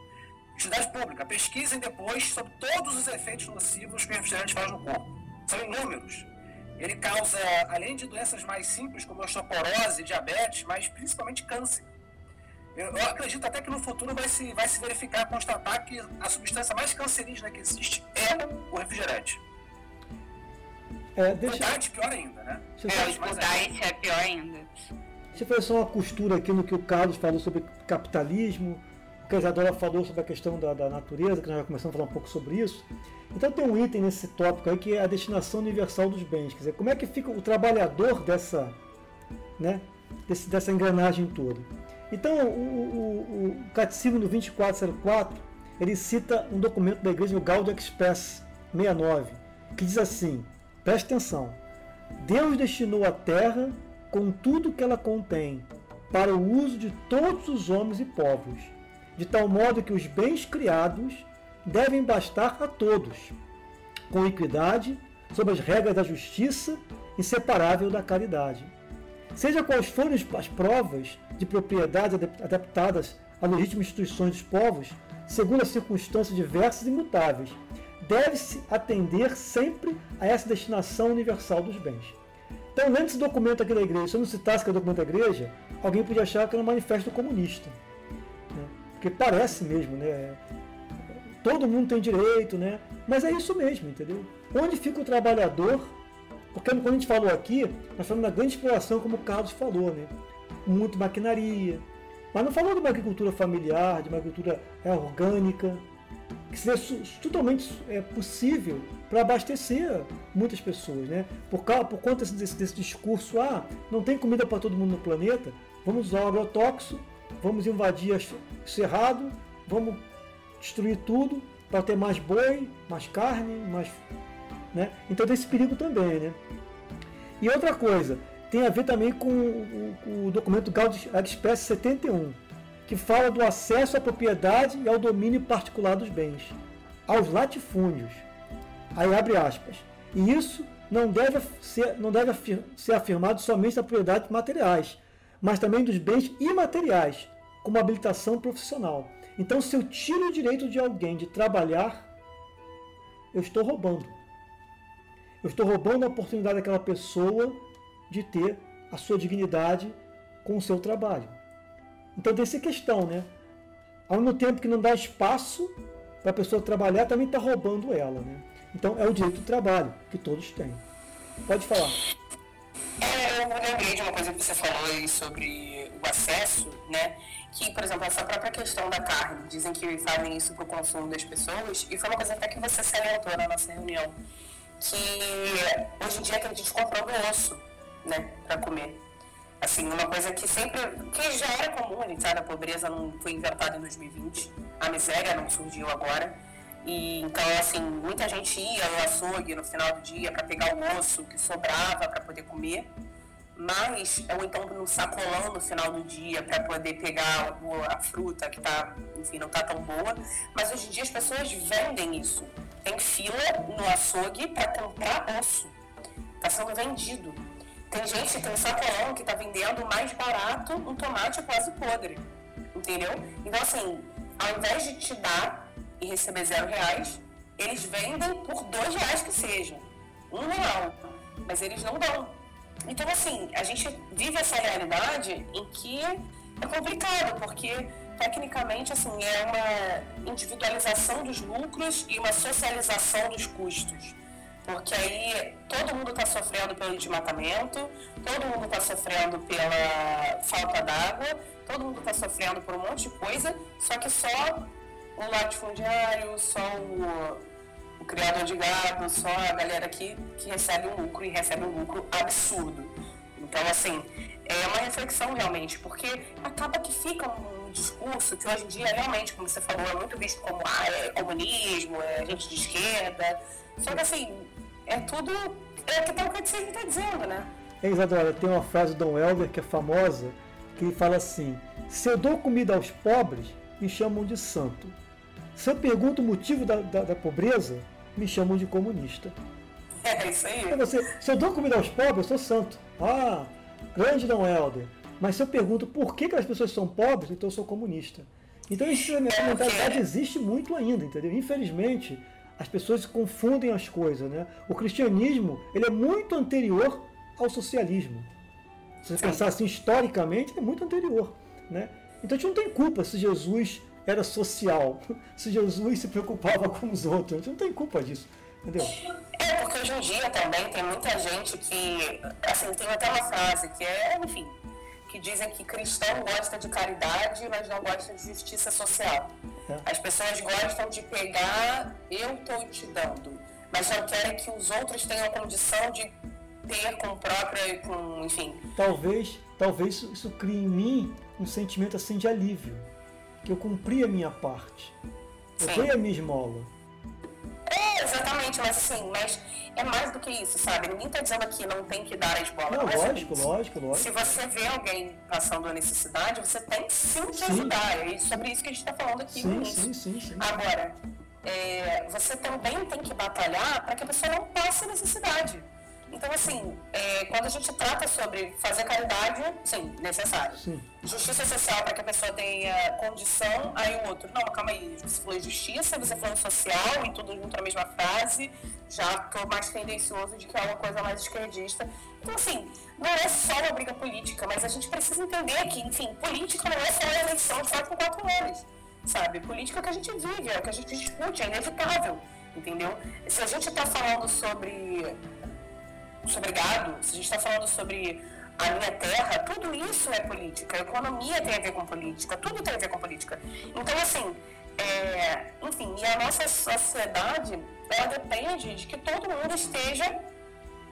Speaker 6: Utilidade pública, pesquisem depois sobre todos os efeitos nocivos que o refrigerante faz no corpo. São inúmeros. Ele causa, além de doenças mais simples, como osteoporose, diabetes, mas principalmente câncer. Eu, eu, acredito até que no futuro vai se, vai se verificar, constatar que a substância mais cancerígena que existe é o refrigerante.
Speaker 1: É, deixa...
Speaker 6: O diet pior ainda, né?
Speaker 2: É, o diet é pior ainda.
Speaker 1: Deixa eu fazer só uma costura aqui no que o Carlos falou sobre capitalismo, que a Isadora falou sobre a questão da, da natureza, que nós já começamos a falar um pouco sobre isso. Então tem um item nesse tópico aí que é a destinação universal dos bens. Quer dizer, como é que fica o trabalhador dessa, né, desse, dessa engrenagem toda. Então o, o, o Catecismo do 2404, ele cita um documento da igreja, o Gaudium Express 69, que diz assim, preste atenção, Deus destinou a terra com tudo que ela contém para o uso de todos os homens e povos, de tal modo que os bens criados devem bastar a todos, com equidade, sob as regras da justiça, inseparável da caridade. Seja quais forem as provas de propriedade adaptadas às legítimas instituições dos povos, segundo as circunstâncias diversas e imutáveis, deve-se atender sempre a essa destinação universal dos bens. Então, lendo esse documento aqui da igreja, se eu não citasse que é documento da igreja, alguém podia achar que era um manifesto comunista. Porque parece mesmo, né? todo mundo tem direito, né? Mas é isso mesmo, entendeu? Onde fica o trabalhador? Porque quando a gente falou aqui, nós falamos da grande exploração, como o Carlos falou, né? Muito maquinaria. Mas não falou de uma agricultura familiar, de uma agricultura é, orgânica, que seria totalmente é, possível para abastecer muitas pessoas, né? Por, causa, por conta desse, desse discurso, ah, não tem comida para todo mundo no planeta, vamos usar o agrotóxico, vamos invadir o cerrado, vamos destruir tudo para ter mais boi, mais carne, mais. Né? Então tem esse perigo também. Né? E outra coisa, tem a ver também com o, o documento Gaudium Express 71, que fala do acesso à propriedade e ao domínio particular dos bens, aos latifúndios. Aí abre aspas. E isso não deve ser, não deve ser afirmado somente das propriedades materiais, mas também dos bens imateriais, como habilitação profissional. Então, se eu tiro o direito de alguém de trabalhar, eu estou roubando. Eu estou roubando a oportunidade daquela pessoa de ter a sua dignidade com o seu trabalho. Então tem essa questão, né? Ao mesmo tempo que não dá espaço para a pessoa trabalhar, também está roubando ela, né? Então é o direito do trabalho, que todos têm. Pode falar.
Speaker 3: É, eu lembrei de uma coisa que você falou aí sobre o acesso, né? Que, por exemplo, essa própria questão da carne, dizem que fazem isso para o consumo das pessoas, e foi uma coisa até que você salientou na nossa reunião, que hoje em dia tem gente comprando osso, né, para comer. Assim, uma coisa que sempre, que já era comum, a gente sabe, a pobreza não foi inventada em 2020, a miséria não surgiu agora, e então, assim, muita gente ia no açougue no final do dia para pegar o osso que sobrava para poder comer, mas ou então no sacolão no final do dia para poder pegar a fruta que tá, enfim, não tá tão boa. Mas hoje em dia as pessoas vendem isso. Tem fila no açougue para comprar osso. Está sendo vendido. Tem gente tem um sacolão que está vendendo mais barato um tomate quase podre. Entendeu? Então assim, ao invés de te dar e receber zero reais, eles vendem por dois reais que seja. Um real. Mas eles não dão então, assim, a gente vive essa realidade em que é complicado, porque tecnicamente assim, é uma individualização dos lucros e uma socialização dos custos. Porque aí todo mundo está sofrendo pelo desmatamento, todo mundo está sofrendo pela falta d'água, todo mundo está sofrendo por um monte de coisa, só que só o latifundiário, só o, o criador de gado, só a galera que, que recebe um lucro e recebe um lucro absurdo. Então, assim, é uma reflexão realmente, porque acaba que fica um discurso que hoje em dia, realmente, como você falou, é muito visto como ah, é comunismo, é gente de esquerda. Só que, assim, é tudo. É o que catecismo está dizendo, né?
Speaker 1: É, Isadora, tem uma frase do Dom Helder que é famosa, que ele fala assim: Se eu dou comida aos pobres, me chamam de santo. Se eu pergunto o motivo da, da, da pobreza, me chamam de comunista.
Speaker 3: É isso aí.
Speaker 1: É você, se eu dou comida aos pobres, eu sou santo. Ah, grande não, Helder. Mas se eu pergunto por que, que as pessoas são pobres, então eu sou comunista. Então essa mentalidade existe muito ainda, entendeu? Infelizmente, as pessoas confundem as coisas, né? O cristianismo, ele é muito anterior ao socialismo. Se você pensar assim historicamente, é muito anterior, né? Então a gente não tem culpa se Jesus era social, se Jesus se preocupava com os outros. Não tem culpa disso, entendeu?
Speaker 3: É, porque hoje em dia também tem muita gente que, assim, tem até uma frase que é, enfim, que dizem que cristão gosta de caridade, mas não gosta de justiça social. É. As pessoas gostam de pegar, eu estou te dando, mas não querem que os outros tenham condição de ter com própria, com, enfim.
Speaker 1: Talvez, talvez isso, isso crie em mim um sentimento assim de alívio, que eu cumpri a minha parte, eu dei a minha esmola.
Speaker 3: É, exatamente, mas assim, mas é mais do que isso, sabe? Ninguém está dizendo que não tem que dar a esmola.
Speaker 1: Não, é lógico, lógico, lógico.
Speaker 3: Se você vê alguém passando a necessidade, você tem sim que sim. ajudar. É sobre isso que a gente está falando aqui
Speaker 1: sim. Sim, sim, sim.
Speaker 3: Agora, é, você também tem que batalhar para que a pessoa não passe necessidade. Então, assim, é, quando a gente trata sobre fazer caridade, sim, necessário. Sim. Justiça social para que a pessoa tenha condição, aí o outro, não, calma aí, você falou justiça, você falou social, e tudo junto na mesma frase, já estou mais tendencioso de que é uma coisa mais esquerdista. Então, assim, não é só uma briga política, mas a gente precisa entender que, enfim, política não é só a eleição de quatro em quatro anos, sabe? Política é o que a gente vive, é o que a gente discute, é inevitável, entendeu? Se a gente está falando sobre sobre gado, se a gente está falando sobre a minha terra, tudo isso é política. A economia tem a ver com política, tudo tem a ver com política. Então, assim, é, enfim, e a nossa sociedade, ela depende de que todo mundo esteja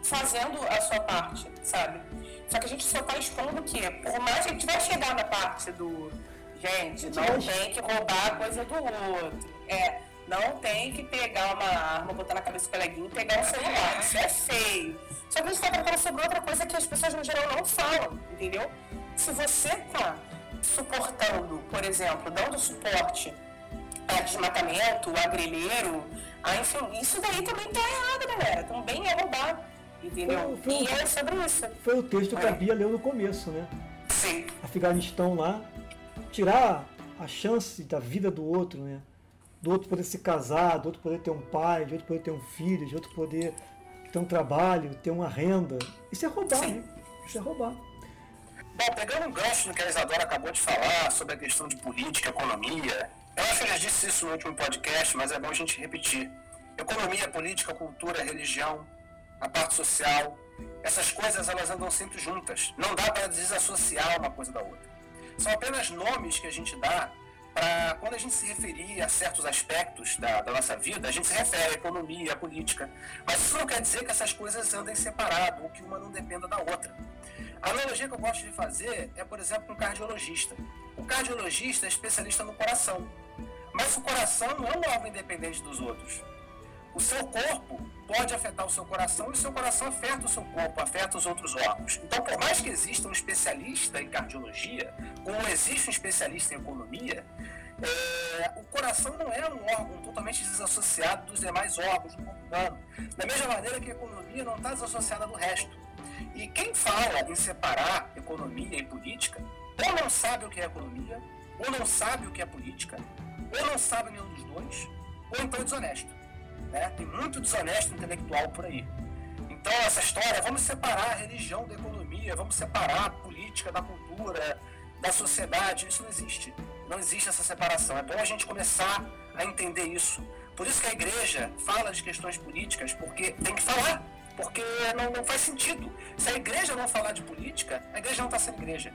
Speaker 3: fazendo a sua parte, sabe? Só que a gente só está expondo que, por mais que a gente vai chegar na parte do, gente, não tem que roubar a coisa do outro. É, não tem que pegar uma arma, botar na cabeça do coleguinha e pegar um celular. Isso é feio. Só que a gente está tratando sobre outra coisa que as pessoas no geral não falam, entendeu? Se você está suportando, por exemplo, dando suporte a desmatamento, a grelheiro, a, enfim, isso daí também está errado, galera. Também é roubar, entendeu? Foi, foi, e é sobre isso.
Speaker 1: Foi o texto que a é. Bia leu no começo, né?
Speaker 3: Sim.
Speaker 1: Afeganistão lá, tirar a chance da vida do outro, né? Do outro poder se casar, do outro poder ter um pai, de outro poder ter um filho, de outro poder ter um trabalho, ter uma renda. Isso é roubar, Sim. né? Isso é roubar.
Speaker 6: Bom, pegando um gancho no que a Isadora acabou de falar sobre a questão de política, economia, eu acho que ela disse isso no último podcast, mas é bom a gente repetir. Economia, política, cultura, religião, a parte social, essas coisas elas andam sempre juntas. Não dá para desassociar uma coisa da outra. São apenas nomes que a gente dá para quando a gente se referir a certos aspectos da, da, nossa vida, a gente se refere à economia, à política. Mas isso não quer dizer que essas coisas andem separado ou que uma não dependa da outra. A analogia que eu gosto de fazer é, por exemplo, um cardiologista. O cardiologista é especialista no coração, mas o coração não é um órgão independente dos outros. O seu corpo pode afetar o seu coração e o seu coração afeta o seu corpo, afeta os outros órgãos. Então, por mais que exista um especialista em cardiologia, como existe um especialista em economia, é, o coração não é um órgão totalmente desassociado dos demais órgãos do corpo humano. Da mesma maneira que a economia não está desassociada do resto. E quem fala em separar economia e política, ou não sabe o que é economia, ou não sabe o que é política, ou não sabe nenhum dos dois, ou então é desonesto. Né? Tem muito desonesto intelectual por aí. Então, essa história, vamos separar a religião da economia, vamos separar a política da cultura, da sociedade, isso não existe. Não existe essa separação. É bom a gente começar a entender isso. Por isso que a igreja fala de questões políticas, porque tem que falar. Porque não, não faz sentido. Se a igreja não falar de política, a igreja não está sendo igreja.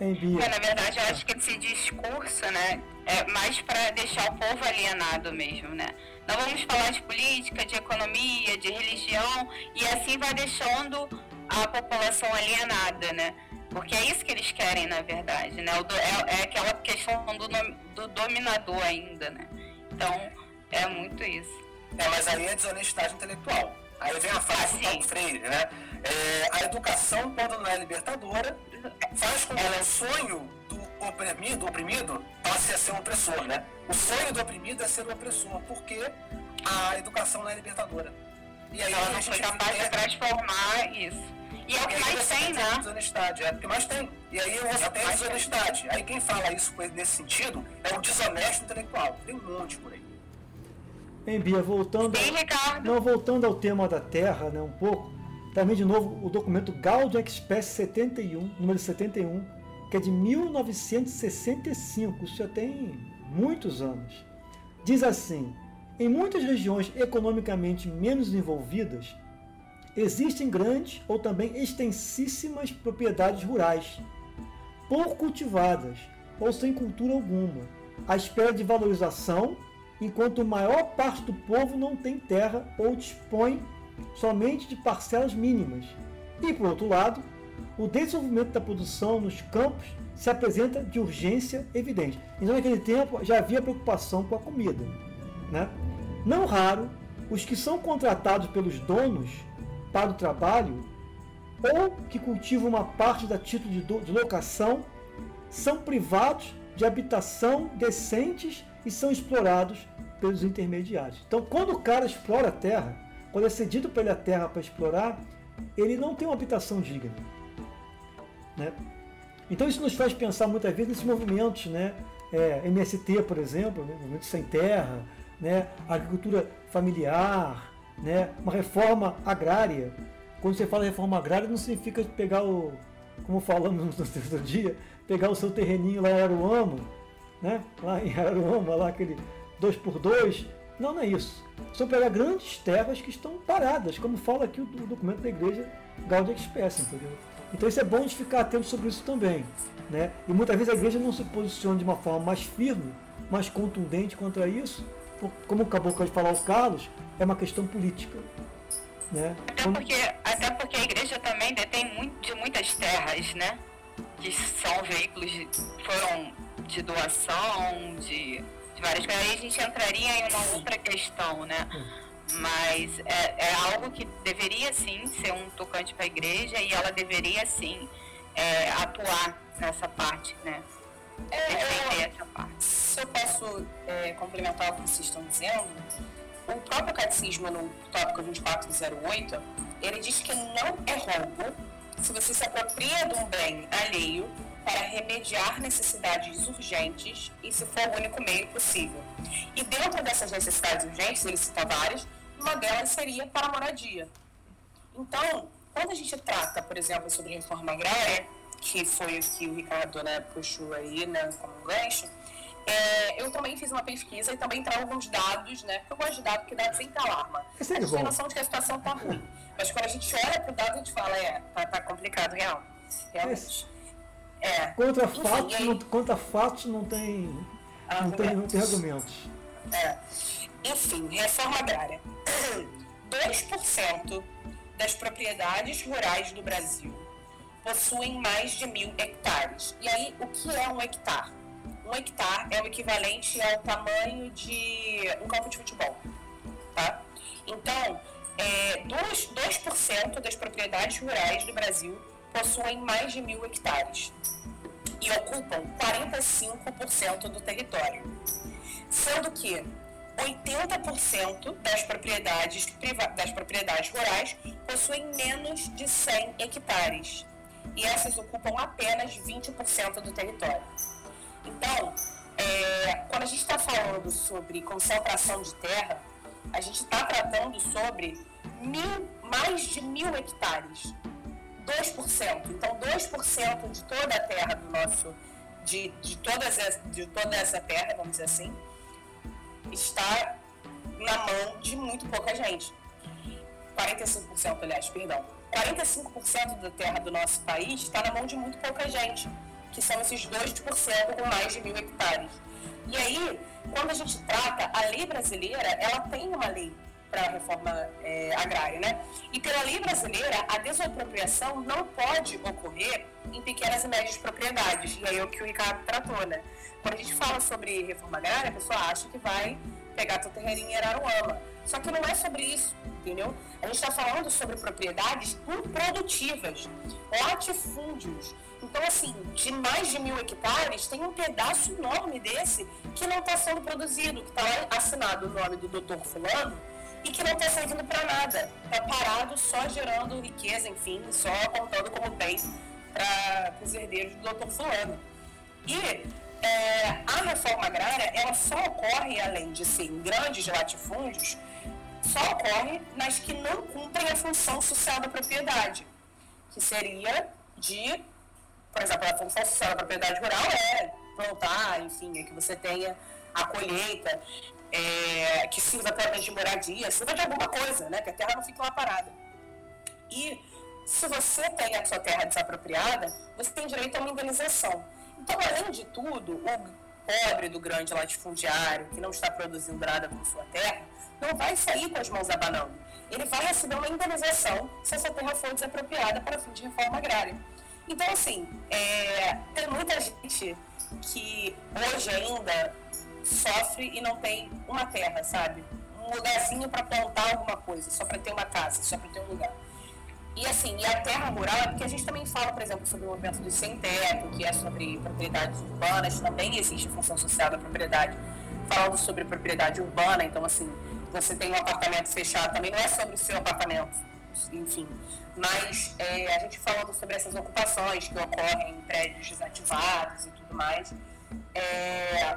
Speaker 2: É, na verdade, eu acho que esse discurso, né, é mais para deixar o povo alienado mesmo, né? Não vamos falar de política, de economia, de religião, e assim vai deixando a população alienada, né? Porque é isso que eles querem, na verdade, né? É, é aquela questão do, do dominador ainda, né? Então, é muito isso.
Speaker 6: É, mas aí é desonestidade intelectual. Aí vem a frase ah, do Paulo Freire, né? É, a educação, quando não é libertadora, faz com que o sonho do oprimido, oprimido passe a ser um opressor, né? O sonho do oprimido é ser o opressor, porque a educação não é libertadora.
Speaker 2: E aí ela não foi capaz de transformar isso. E é o que mais tem, né?
Speaker 6: Desonestidade, é o que mais tem. E aí você tem a desonestidade. Aí quem fala isso nesse sentido é o desonesto intelectual. Tem um monte por aí.
Speaker 1: Bem, Bia, voltando,
Speaker 2: Sim, Ricardo.
Speaker 1: não, voltando ao tema da Terra, né, um pouco, também de novo o documento Gaudium Express 71, número 71, que é de 1965, isso já tem muitos anos. Diz assim: em muitas regiões economicamente menos desenvolvidas, existem grandes ou também extensíssimas propriedades rurais, pouco cultivadas ou sem cultura alguma, à espera de valorização, enquanto a maior parte do povo não tem terra ou dispõe somente de parcelas mínimas. E, por outro lado, o desenvolvimento da produção nos campos se apresenta de urgência evidente. Então, naquele tempo, já havia preocupação com a comida. Né? Não raro, os que são contratados pelos donos para o trabalho ou que cultivam uma parte da título de, de locação são privados de habitação decentes e são explorados pelos intermediários. Então, quando o cara explora a terra, quando é cedido para ele a terra para explorar, ele não tem uma habitação digna. Né? Então, isso nos faz pensar muitas vezes nesses movimentos, né? É, MST, por exemplo, né? movimento sem terra, né? agricultura familiar, né? uma reforma agrária. Quando você fala reforma agrária, não significa pegar o, como falamos no outro dia, pegar o seu terreninho lá em Aruama, né? lá em Aruama, lá aquele 2x2. Não, não é isso. São pegar grandes terras que estão paradas, como fala aqui o, documento da igreja Gaudium Express, entendeu? Então isso é bom de ficar atento sobre isso também. Né? E muitas vezes a igreja não se posiciona de uma forma mais firme, mais contundente contra isso, como acabou de falar o Carlos, é uma questão política. Né?
Speaker 2: Até, porque, até porque a igreja também detém muito, de muitas terras, né? Que são veículos de, foram de doação, de, de várias coisas. Aí a gente entraria em uma outra questão, né? Mas é, é algo que deveria sim ser um tocante para a igreja e ela deveria sim é, atuar nessa parte, né?
Speaker 3: É, essa parte. Se eu posso é, complementar o que vocês estão dizendo, o próprio catecismo no tópico 2408, ele diz que não é roubo se você se apropria de um bem alheio para remediar necessidades urgentes e se for o único meio possível. E dentro dessas necessidades urgentes, ele cita várias, uma delas seria para a moradia. Então, quando a gente trata, por exemplo, sobre reforma agrária, que foi o que o Ricardo né, puxou aí né, como um gancho, é, eu também fiz uma pesquisa e também trago alguns dados, né? Porque eu gosto de dados, porque dados sempre alarma.
Speaker 1: É
Speaker 3: a gente tem noção de que a situação está ruim. Mas quando a gente olha para o dado, a gente fala, é, tá, tá complicado, real. Realmente.
Speaker 1: É. Contra, Enfim, fatos, aí... não, contra fatos não tem, não tem, não tem argumentos.
Speaker 3: É. Enfim, reforma agrária. 2% das propriedades rurais do Brasil possuem mais de mil hectares. E aí, o que é um hectare? Um hectare é o equivalente ao tamanho de um campo de futebol. Tá? Então, é, 2%, 2 das propriedades rurais do Brasil possuem mais de mil hectares e ocupam 45% do território. Sendo que 80% das propriedades, das propriedades rurais possuem menos de 100 hectares e essas ocupam apenas 20% do território. Então, é, quando a gente está falando sobre concentração de terra, a gente está tratando sobre mil, mais de mil hectares. 2%. Então, 2% de toda a terra do nosso, de, de, todas, de toda essa terra, vamos dizer assim, está na mão de muito pouca gente. 45%, aliás, perdão. 45% da terra do nosso país está na mão de muito pouca gente, que são esses 2% com mais de mil hectares. E aí, quando a gente trata, a lei brasileira, ela tem uma lei para a reforma é, agrária, né? E pela lei brasileira, a desapropriação não pode ocorrer em pequenas e médias propriedades. E aí é o que o Ricardo tratou, né? Quando a gente fala sobre reforma agrária, a pessoa acha que vai pegar seu terreirinho em Araruama. Só que não é sobre isso, entendeu? A gente está falando sobre propriedades improdutivas, latifúndios. Então, assim, de mais de mil hectares, tem um pedaço enorme desse que não está sendo produzido, que está assinado o nome do doutor fulano, e que não está servindo para nada. Está parado só gerando riqueza, enfim, só contando como bem para os herdeiros do doutor Fulano. E é, a reforma agrária, ela só ocorre, além de ser em grandes latifúndios, só ocorre nas que não cumprem a função social da propriedade, que seria de, por exemplo, a função social da propriedade rural é plantar, enfim, é que você tenha a colheita, é, que sirva também de moradia, sirva de alguma coisa, né? Que a terra não fique lá parada. E se você tem a sua terra desapropriada, você tem direito a uma indenização. Então, além de tudo, o pobre do grande latifundiário, que não está produzindo nada com sua terra, não vai sair com as mãos abanando. Ele vai receber uma indenização se essa terra for desapropriada para fim de reforma agrária. Então, assim, é, tem muita gente que hoje ainda sofre e não tem uma terra, sabe? Um lugarzinho para plantar alguma coisa, só para ter uma casa, só para ter um lugar. E assim, e a terra rural é porque a gente também fala, por exemplo, sobre o movimento do sem teto, que é sobre propriedades urbanas, também existe função social da propriedade, falando sobre propriedade urbana, então assim, você tem um apartamento fechado, também não é sobre o seu apartamento, enfim. Mas é, a gente falando sobre essas ocupações que ocorrem em prédios desativados e tudo mais, é,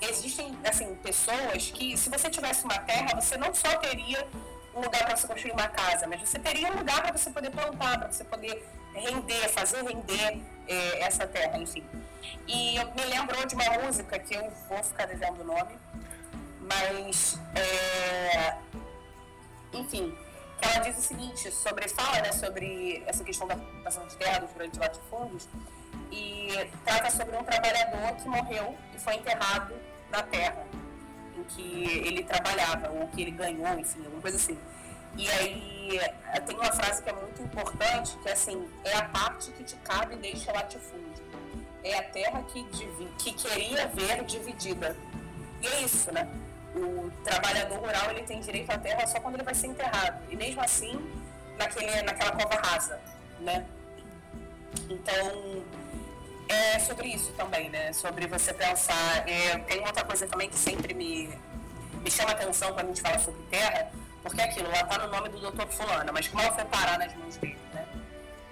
Speaker 3: existem assim pessoas que se você tivesse uma terra você não só teria um lugar para você construir uma casa mas você teria um lugar para você poder plantar para você poder render fazer render é, essa terra enfim. E eu me lembrou de uma música que eu vou ficar devendo o nome mas é, enfim ela diz o seguinte sobre fala né sobre essa questão da ocupação de terra dos grandes latifúndios e trata sobre um trabalhador que morreu e foi enterrado na terra em que ele trabalhava, ou que ele ganhou, enfim, alguma coisa assim. E aí eh, tem uma frase que é muito importante, que é assim, é a parte que te cabe deixa latifúndio. É a terra que, que queria ver dividida. E é isso, né? O trabalhador rural ele tem direito à terra só quando ele vai ser enterrado. E mesmo assim, naquele, naquela cova rasa, né? Então, é sobre isso também, né? Sobre você pensar. É, tem outra coisa também que sempre me, me chama atenção quando a gente fala sobre terra, porque é aquilo, ela tá no nome do doutor Fulano, mas como ela foi parar nas mãos dele, né?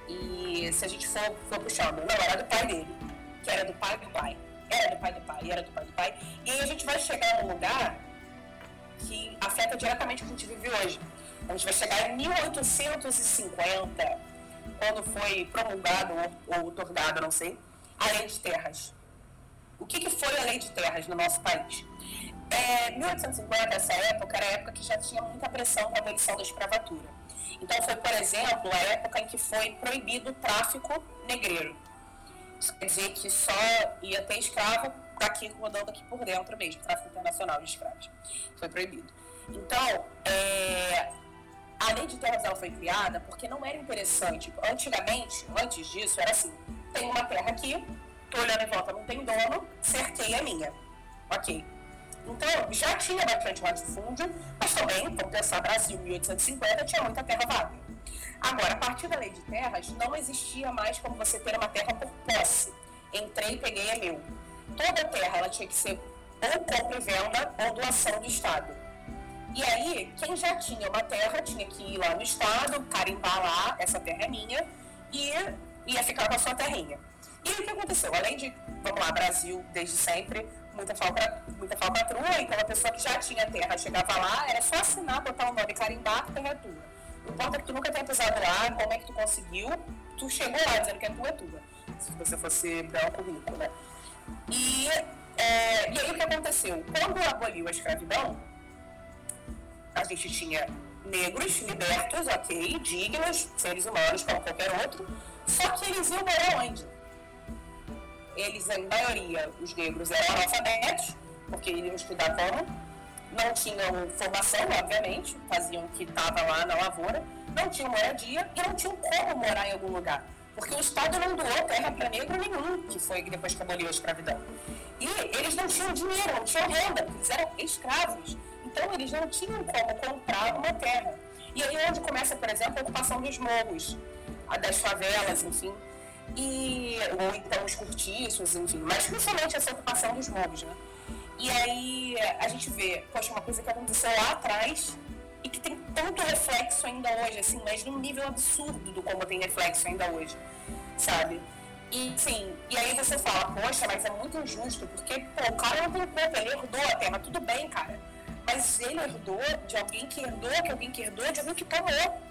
Speaker 3: E se a gente for, for puxando, não, era do pai dele, que era do pai do pai, era do pai do pai, era do pai do pai, e a gente vai chegar num lugar que afeta diretamente o que a gente vive hoje. A gente vai chegar em 1850, quando foi promulgado ou, ou otorgado, não sei, a lei de terras. O que, que foi a lei de terras no nosso país? É, 1850, essa época, era a época que já tinha muita pressão para a abolição da escravatura. Então, foi, por exemplo, a época em que foi proibido o tráfico negreiro. Isso quer dizer que só ia ter escravo aqui, rodando aqui por dentro mesmo, tráfico internacional de escravos. Foi proibido. Então, é, a lei de terras ela foi criada porque não era interessante. Antigamente, antes disso, era assim: tem uma terra aqui, tô olhando em volta, não tem dono, cerquei a minha. Ok. Então, já tinha bastante latifúndio, mas também, vamos pensar, Brasil, 1850, tinha muita terra vaga. Agora, a partir da lei de terras, não existia mais como você ter uma terra por posse. Entrei, peguei, é meu. Toda terra, ela tinha que ser ou compra e venda ou doação do Estado. E aí, quem já tinha uma terra tinha que ir lá no Estado, carimbar lá, essa terra é minha, e ia ficar com a sua terrinha. E o que aconteceu? Além de, vamos lá, Brasil, desde sempre, muita falta, muita falcatrua, então a pessoa que já tinha terra chegava lá, era só assinar, botar o nome, carimbar, terra é tua. Não importa que tu nunca tenha pisado lá, como é que tu conseguiu, tu chegou lá dizendo que a tua é tua. Se você fosse branco, rico, né? E, é, e aí o que aconteceu? Quando aboliu a escravidão, a gente tinha negros libertos, ok, dignos, seres humanos como qualquer outro, só que eles iam morar onde? Eles, em maioria, os negros eram analfabetos, porque iriam estudar como, não tinham formação, obviamente, faziam o que estava lá na lavoura, não tinham moradia e não tinham como morar em algum lugar. Porque o Estado não doou terra para negro nenhum, que foi depois que aboliu a escravidão. E eles não tinham dinheiro, não tinham renda, eles eram escravos. Então eles não tinham como comprar uma terra. E aí é onde começa, por exemplo, a ocupação dos morros, das favelas, enfim. E, ou então os cortiços, enfim, mas principalmente essa ocupação dos morros, né? E aí a gente vê, poxa, uma coisa que aconteceu lá atrás e que tem tanto reflexo ainda hoje, assim, mas num nível absurdo do como tem reflexo ainda hoje, sabe? E sim, e aí você fala, poxa, mas é muito injusto, porque pô, o cara não tem culpa, ele herdou a terra, tudo bem, cara. Mas ele herdou de alguém que herdou, que alguém que herdou, de alguém que tomou.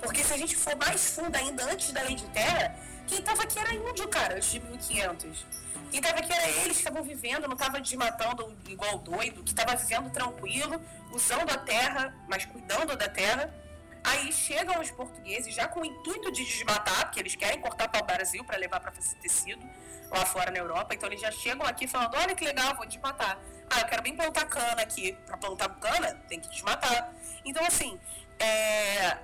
Speaker 3: Porque se a gente for mais fundo ainda antes da lei de terra, quem estava aqui era índio, cara, antes de 1500. Quem estava aqui era eles que estavam vivendo, não estava desmatando igual doido, que estava vivendo tranquilo, usando a terra, mas cuidando da terra. Aí chegam os portugueses já com o intuito de desmatar, porque eles querem cortar para o Brasil para levar para fazer tecido lá fora na Europa. Então eles já chegam aqui falando: olha que legal, vou desmatar. Ah, eu quero bem plantar cana aqui. Para plantar cana, tem que desmatar. Então, assim, é,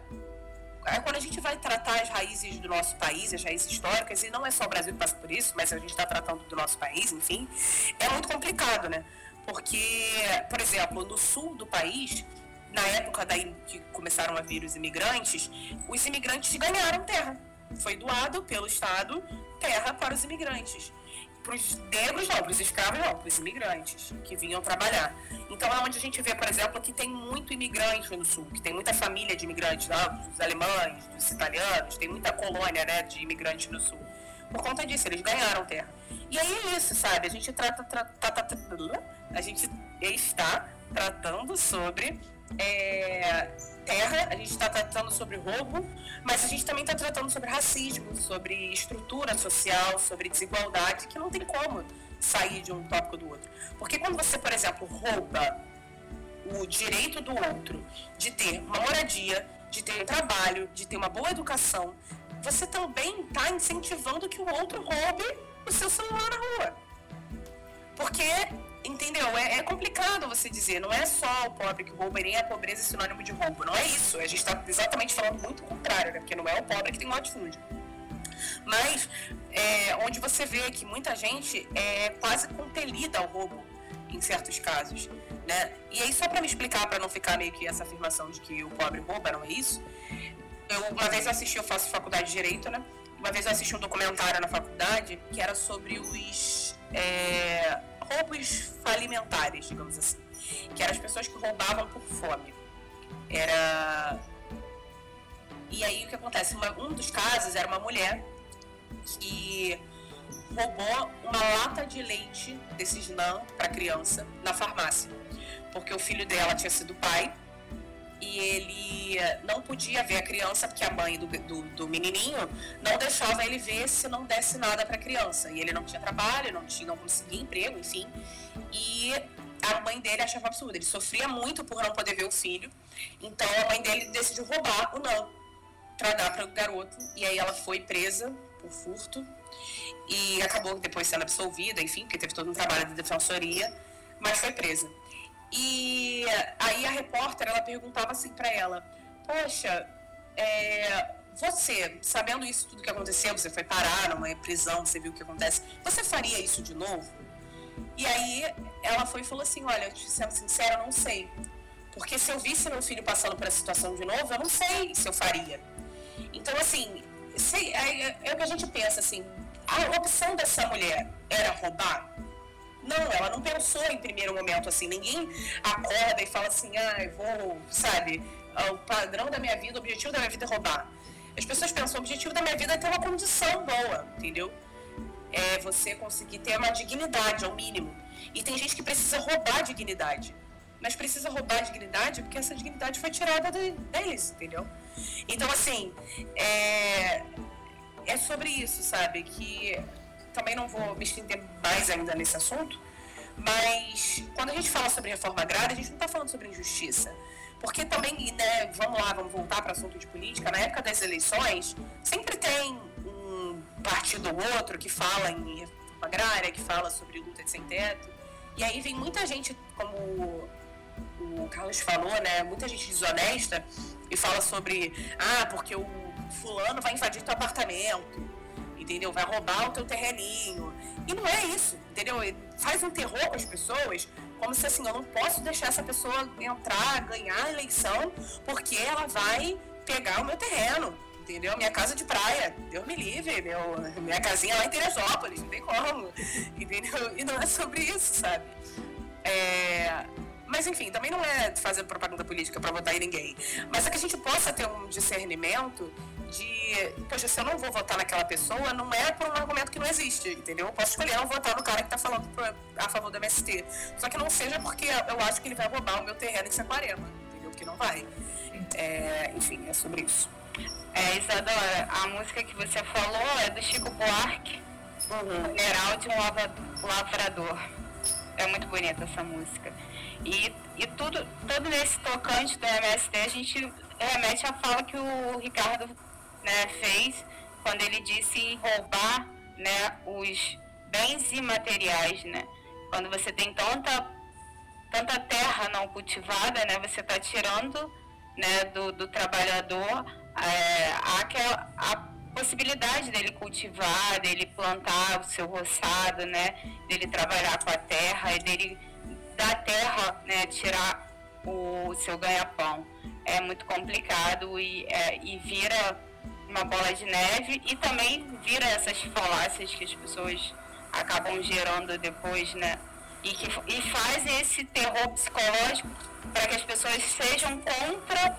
Speaker 3: é, quando a gente vai tratar as raízes do nosso país, as raízes históricas, e não é só o Brasil que passa por isso, mas a gente está tratando do nosso país, enfim, é muito complicado, né? Porque, por exemplo, no sul do país, na época daí que começaram a vir os imigrantes, os imigrantes ganharam terra. Foi doado pelo Estado terra para os imigrantes para os negros não, para os escravos não, para os imigrantes que vinham trabalhar. Então é onde a gente vê, por exemplo, que tem muito imigrante no sul, que tem muita família de imigrantes, lá, dos alemães, dos italianos, tem muita colônia né, de imigrantes no sul. Por conta disso, eles ganharam terra. E aí é isso, sabe? A gente trata, trata, a gente está tratando sobre é, terra, a gente está tratando sobre roubo, mas a gente também está tratando sobre racismo, sobre estrutura social, sobre desigualdade, que não tem como sair de um tópico do outro. Porque quando você, por exemplo, rouba o direito do outro de ter uma moradia, de ter um trabalho, de ter uma boa educação, você também está incentivando que o outro roube o seu celular na rua. Porque Entendeu? É, é, complicado você dizer. Não é só o pobre que rouba, nem a pobreza é sinônimo de roubo. Não é isso. A gente está exatamente falando muito o contrário, né? Porque não é o pobre que tem latifúndio. Mas é, onde você vê que muita gente é quase compelida ao roubo em certos casos, né? E aí só para me explicar, para não ficar meio que essa afirmação de que o pobre rouba, não é isso? Eu uma vez eu assisti, eu faço faculdade de direito, né? Uma vez eu assisti um documentário na faculdade que era sobre os é, roubos falimentares, digamos assim. Que eram as pessoas que roubavam por fome. Era. E aí o que acontece? Uma, um dos casos era uma mulher que roubou uma lata de leite desses NAN para criança na farmácia. Porque o filho dela tinha sido pai e ele não podia ver a criança porque a mãe do, do, do menininho não deixava ele ver se não desse nada para a criança. E ele não tinha trabalho, não, tinha, não conseguia emprego, enfim. E a mãe dele achava absurdo. Ele sofria muito por não poder ver o filho. Então a mãe dele decidiu roubar o não para dar para o garoto. E aí ela foi presa por furto e acabou depois sendo absolvida, enfim, porque teve todo um trabalho de defensoria, mas foi presa. E aí a repórter, ela perguntava assim para ela, poxa, é, você, sabendo isso tudo que aconteceu, você foi parar numa prisão, você viu o que acontece, você faria isso de novo? E aí ela foi e falou assim, olha, sendo sincera, eu não sei. Porque se eu visse meu filho passando por essa situação de novo, eu não sei se eu faria. Então, assim, sei, é, é o que a gente pensa, assim, a opção dessa mulher era roubar? Não, ela não pensou em primeiro momento assim. Ninguém acorda e fala assim, ah, eu vou, sabe, o padrão da minha vida, o objetivo da minha vida é roubar. As pessoas pensam, o objetivo da minha vida é ter uma condição boa, entendeu? É você conseguir ter uma dignidade, ao mínimo. E tem gente que precisa roubar a dignidade. Mas precisa roubar a dignidade porque essa dignidade foi tirada deles, entendeu? Então, assim, é, é sobre isso, sabe? Que também não vou me estender mais ainda nesse assunto, mas quando a gente fala sobre reforma agrária, a gente não está falando sobre injustiça. Porque também, né, vamos lá, vamos voltar para o assunto de política, na época das eleições, sempre tem um partido ou outro que fala em reforma agrária, que fala sobre luta de sem teto, e aí vem muita gente, como o Carlos falou, né, muita gente desonesta e fala sobre, ah, porque o fulano vai invadir teu apartamento, entendeu? Vai roubar o teu terreninho. E não é isso, entendeu? Faz um terror com as pessoas, como se assim, eu não posso deixar essa pessoa entrar, ganhar a eleição, porque ela vai pegar o meu terreno, entendeu? Minha casa de praia, Deus me livre, meu, minha casinha lá em Teresópolis, não tem como, entendeu? E não é sobre isso, sabe? Mas enfim, também não é fazer propaganda política para votar em ninguém. Mas é que a gente possa ter um discernimento de, poxa, se eu não vou votar naquela pessoa, não é por um argumento que não existe, entendeu? Eu posso escolher não votar no cara que está falando a favor do MST. Só que não seja porque eu acho que ele vai roubar o meu terreno em Saquarema, entendeu? Que não vai. É, enfim, é sobre isso.
Speaker 2: É, Isadora, a música que você falou é do Chico Buarque, uhum. Funeral de um Lavrador. É muito bonita essa música. E, e tudo, tudo nesse tocante do MST, a gente remete à fala que o Ricardo né, fez quando ele disse em roubar né, os bens imateriais, né? Quando você tem tanta, tanta terra não cultivada, né, você está tirando né, do, do trabalhador é, a, a possibilidade dele cultivar, dele plantar o seu roçado, né, dele trabalhar com a terra e dele da terra né, tirar o seu ganha-pão. É muito complicado e, é, e vira uma bola de neve e também vira essas falácias que as pessoas acabam gerando depois, né? E, que, e faz esse terror psicológico para que as pessoas sejam contra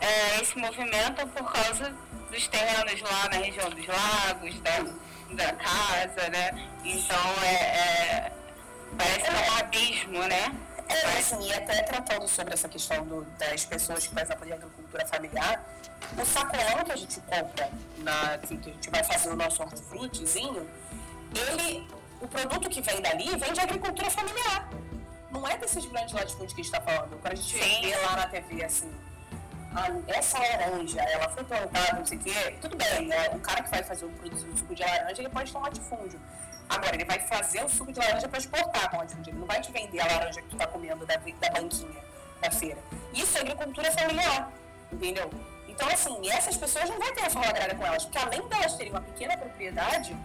Speaker 2: é, esse movimento por causa dos terrenos lá na região dos lagos, da, da casa, né? Então é, é parece é um abismo, né?
Speaker 3: É, assim, e até tratando sobre essa questão do, das pessoas que, exemplo, de agricultura familiar, o sacolão que a gente compra, na, que, que a gente vai fazer o nosso hortifrutezinho, ele, o produto que vem dali vem de agricultura familiar. Não é desses grandes latifúndios que a gente está falando. Quando a gente vê lá na TV, assim, essa laranja, ela foi plantada, não sei o quê, tudo bem, né? o cara que vai fazer o produto do suco de laranja, ele pode ter um latifúndio. Agora, ele vai fazer o suco de laranja para exportar latifúndio. Ele não vai te vender a laranja que tu está comendo da, da banquinha da feira. Isso é agricultura familiar, entendeu? Então, assim, essas pessoas não vão ter reforma agrária com elas, porque além delas terem uma pequena propriedade,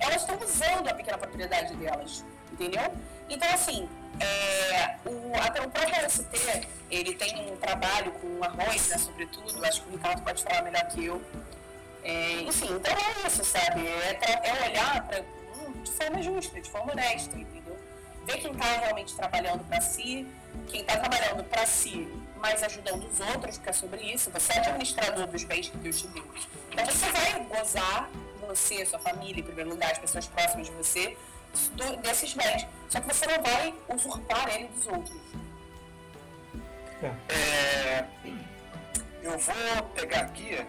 Speaker 3: elas estão usando a pequena propriedade delas, entendeu? Então, assim, é, o, até o próprio ST, ele tem um trabalho com arroz, né, sobretudo, acho que o Ricardo pode falar melhor que eu. É, enfim, então é isso, sabe? É, é olhar pra, de forma justa, de forma honesta, entendeu? Ver quem está realmente trabalhando para si, quem está trabalhando para si, mas ajudando os outros, porque é sobre isso. Você é administrador dos bens que Deus te deu. Então você vai gozar, você, sua família, em primeiro lugar, as pessoas próximas de você, do, desses bens. Só que você não vai usurpar ele dos outros.
Speaker 6: É, eu vou pegar aqui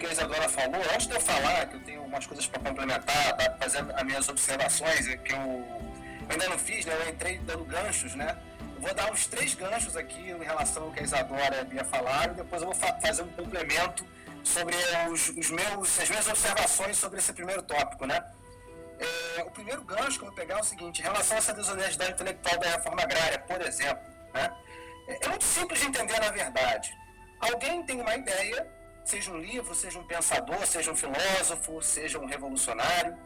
Speaker 6: que a Isadora falou, antes de eu falar, que eu tenho umas coisas para complementar, para fazer as minhas observações, é que eu, ainda não fiz, né? Eu entrei dando ganchos, né? Eu vou dar uns três ganchos aqui em relação ao que a Isadora havia falado, e depois eu vou fa fazer um complemento sobre os, os, meus, as minhas observações sobre esse primeiro tópico, né? É, o primeiro gancho que eu vou pegar é o seguinte, em relação a essa desonestidade intelectual da reforma agrária, por exemplo, né? É, é muito simples de entender na verdade. Alguém tem uma ideia, seja um livro, seja um pensador, seja um filósofo, seja um revolucionário,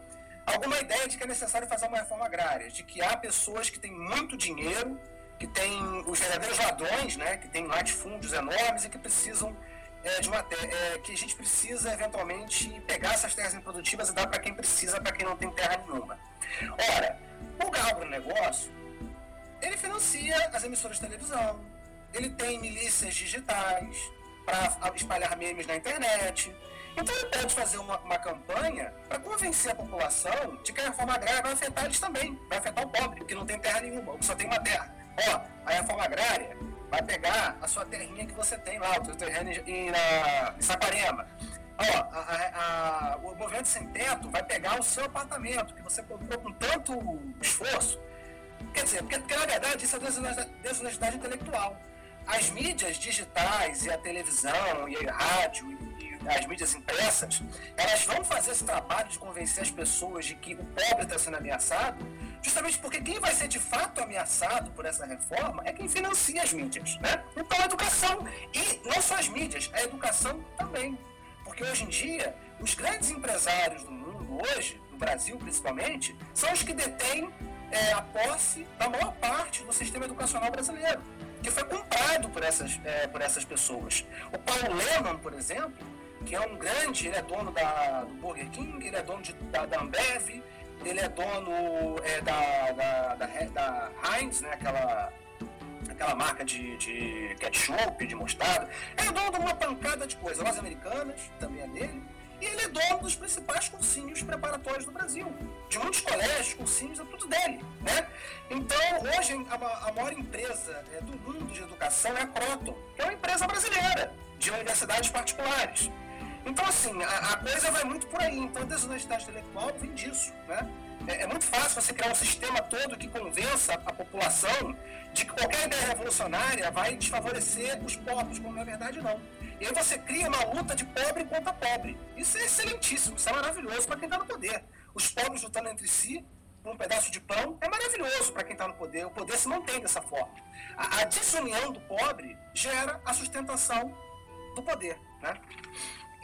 Speaker 6: alguma ideia de que é necessário fazer uma reforma agrária, de que há pessoas que têm muito dinheiro, que têm os verdadeiros ladrões, né, que têm latifúndios enormes e que precisam é, de uma é, que a gente precisa eventualmente pegar essas terras improdutivas e dar para quem precisa, para quem não tem terra nenhuma. Ora, o agronegócio, ele financia as emissoras de televisão, ele tem milícias digitais, para espalhar memes na internet. Então ele pode fazer uma, uma campanha para convencer a população de que a reforma agrária vai afetar eles também, vai afetar o pobre, que não tem terra nenhuma, ou que só tem uma terra. Ó, a reforma agrária vai pegar a sua terrinha que você tem lá, o seu terreno em, na, em Saquarema. Ó, a, a, a, o movimento sem teto vai pegar o seu apartamento, que você comprou com tanto esforço. Quer dizer, porque, porque na verdade isso é desonestidade intelectual as mídias digitais e a televisão e a rádio e as mídias impressas, elas vão fazer esse trabalho de convencer as pessoas de que o pobre está sendo ameaçado, justamente porque quem vai ser de fato ameaçado por essa reforma é quem financia as mídias, né? Então a educação, e não só as mídias, a educação também. Porque hoje em dia, os grandes empresários do mundo hoje, no Brasil principalmente, são os que detêm é, a posse da maior parte do sistema educacional brasileiro que foi comprado por essas, é, por essas pessoas. O Paulo Lehmann, por exemplo, que é um grande, ele é dono da, do Burger King, ele é dono de, da, da Ambev, ele é dono é, da, da, da, da Heinz, né, aquela aquela marca de, de ketchup, de mostarda. Ele é dono de uma pancada de coisas. Lojas americanas, também é dele. E ele é dono dos principais cursinhos preparatórios do Brasil. De muitos colégios, cursinhos, é tudo dele. Né? Então, hoje, a, maior empresa é, do mundo de educação é a Croton, que é uma empresa brasileira, de universidades particulares. Então, assim, a, a coisa vai muito por aí. Então, a desonestidade intelectual vem disso. Né? É, é, muito fácil você criar um sistema todo que convença a população de que qualquer ideia revolucionária vai desfavorecer os pobres, quando na verdade não. E aí você cria uma luta de pobre contra pobre. Isso é excelentíssimo, isso é maravilhoso para quem está no poder. Os pobres lutando entre si por um pedaço de pão é maravilhoso para quem está no poder. O poder se mantém dessa forma. A, a desunião do pobre gera a sustentação do poder. Né?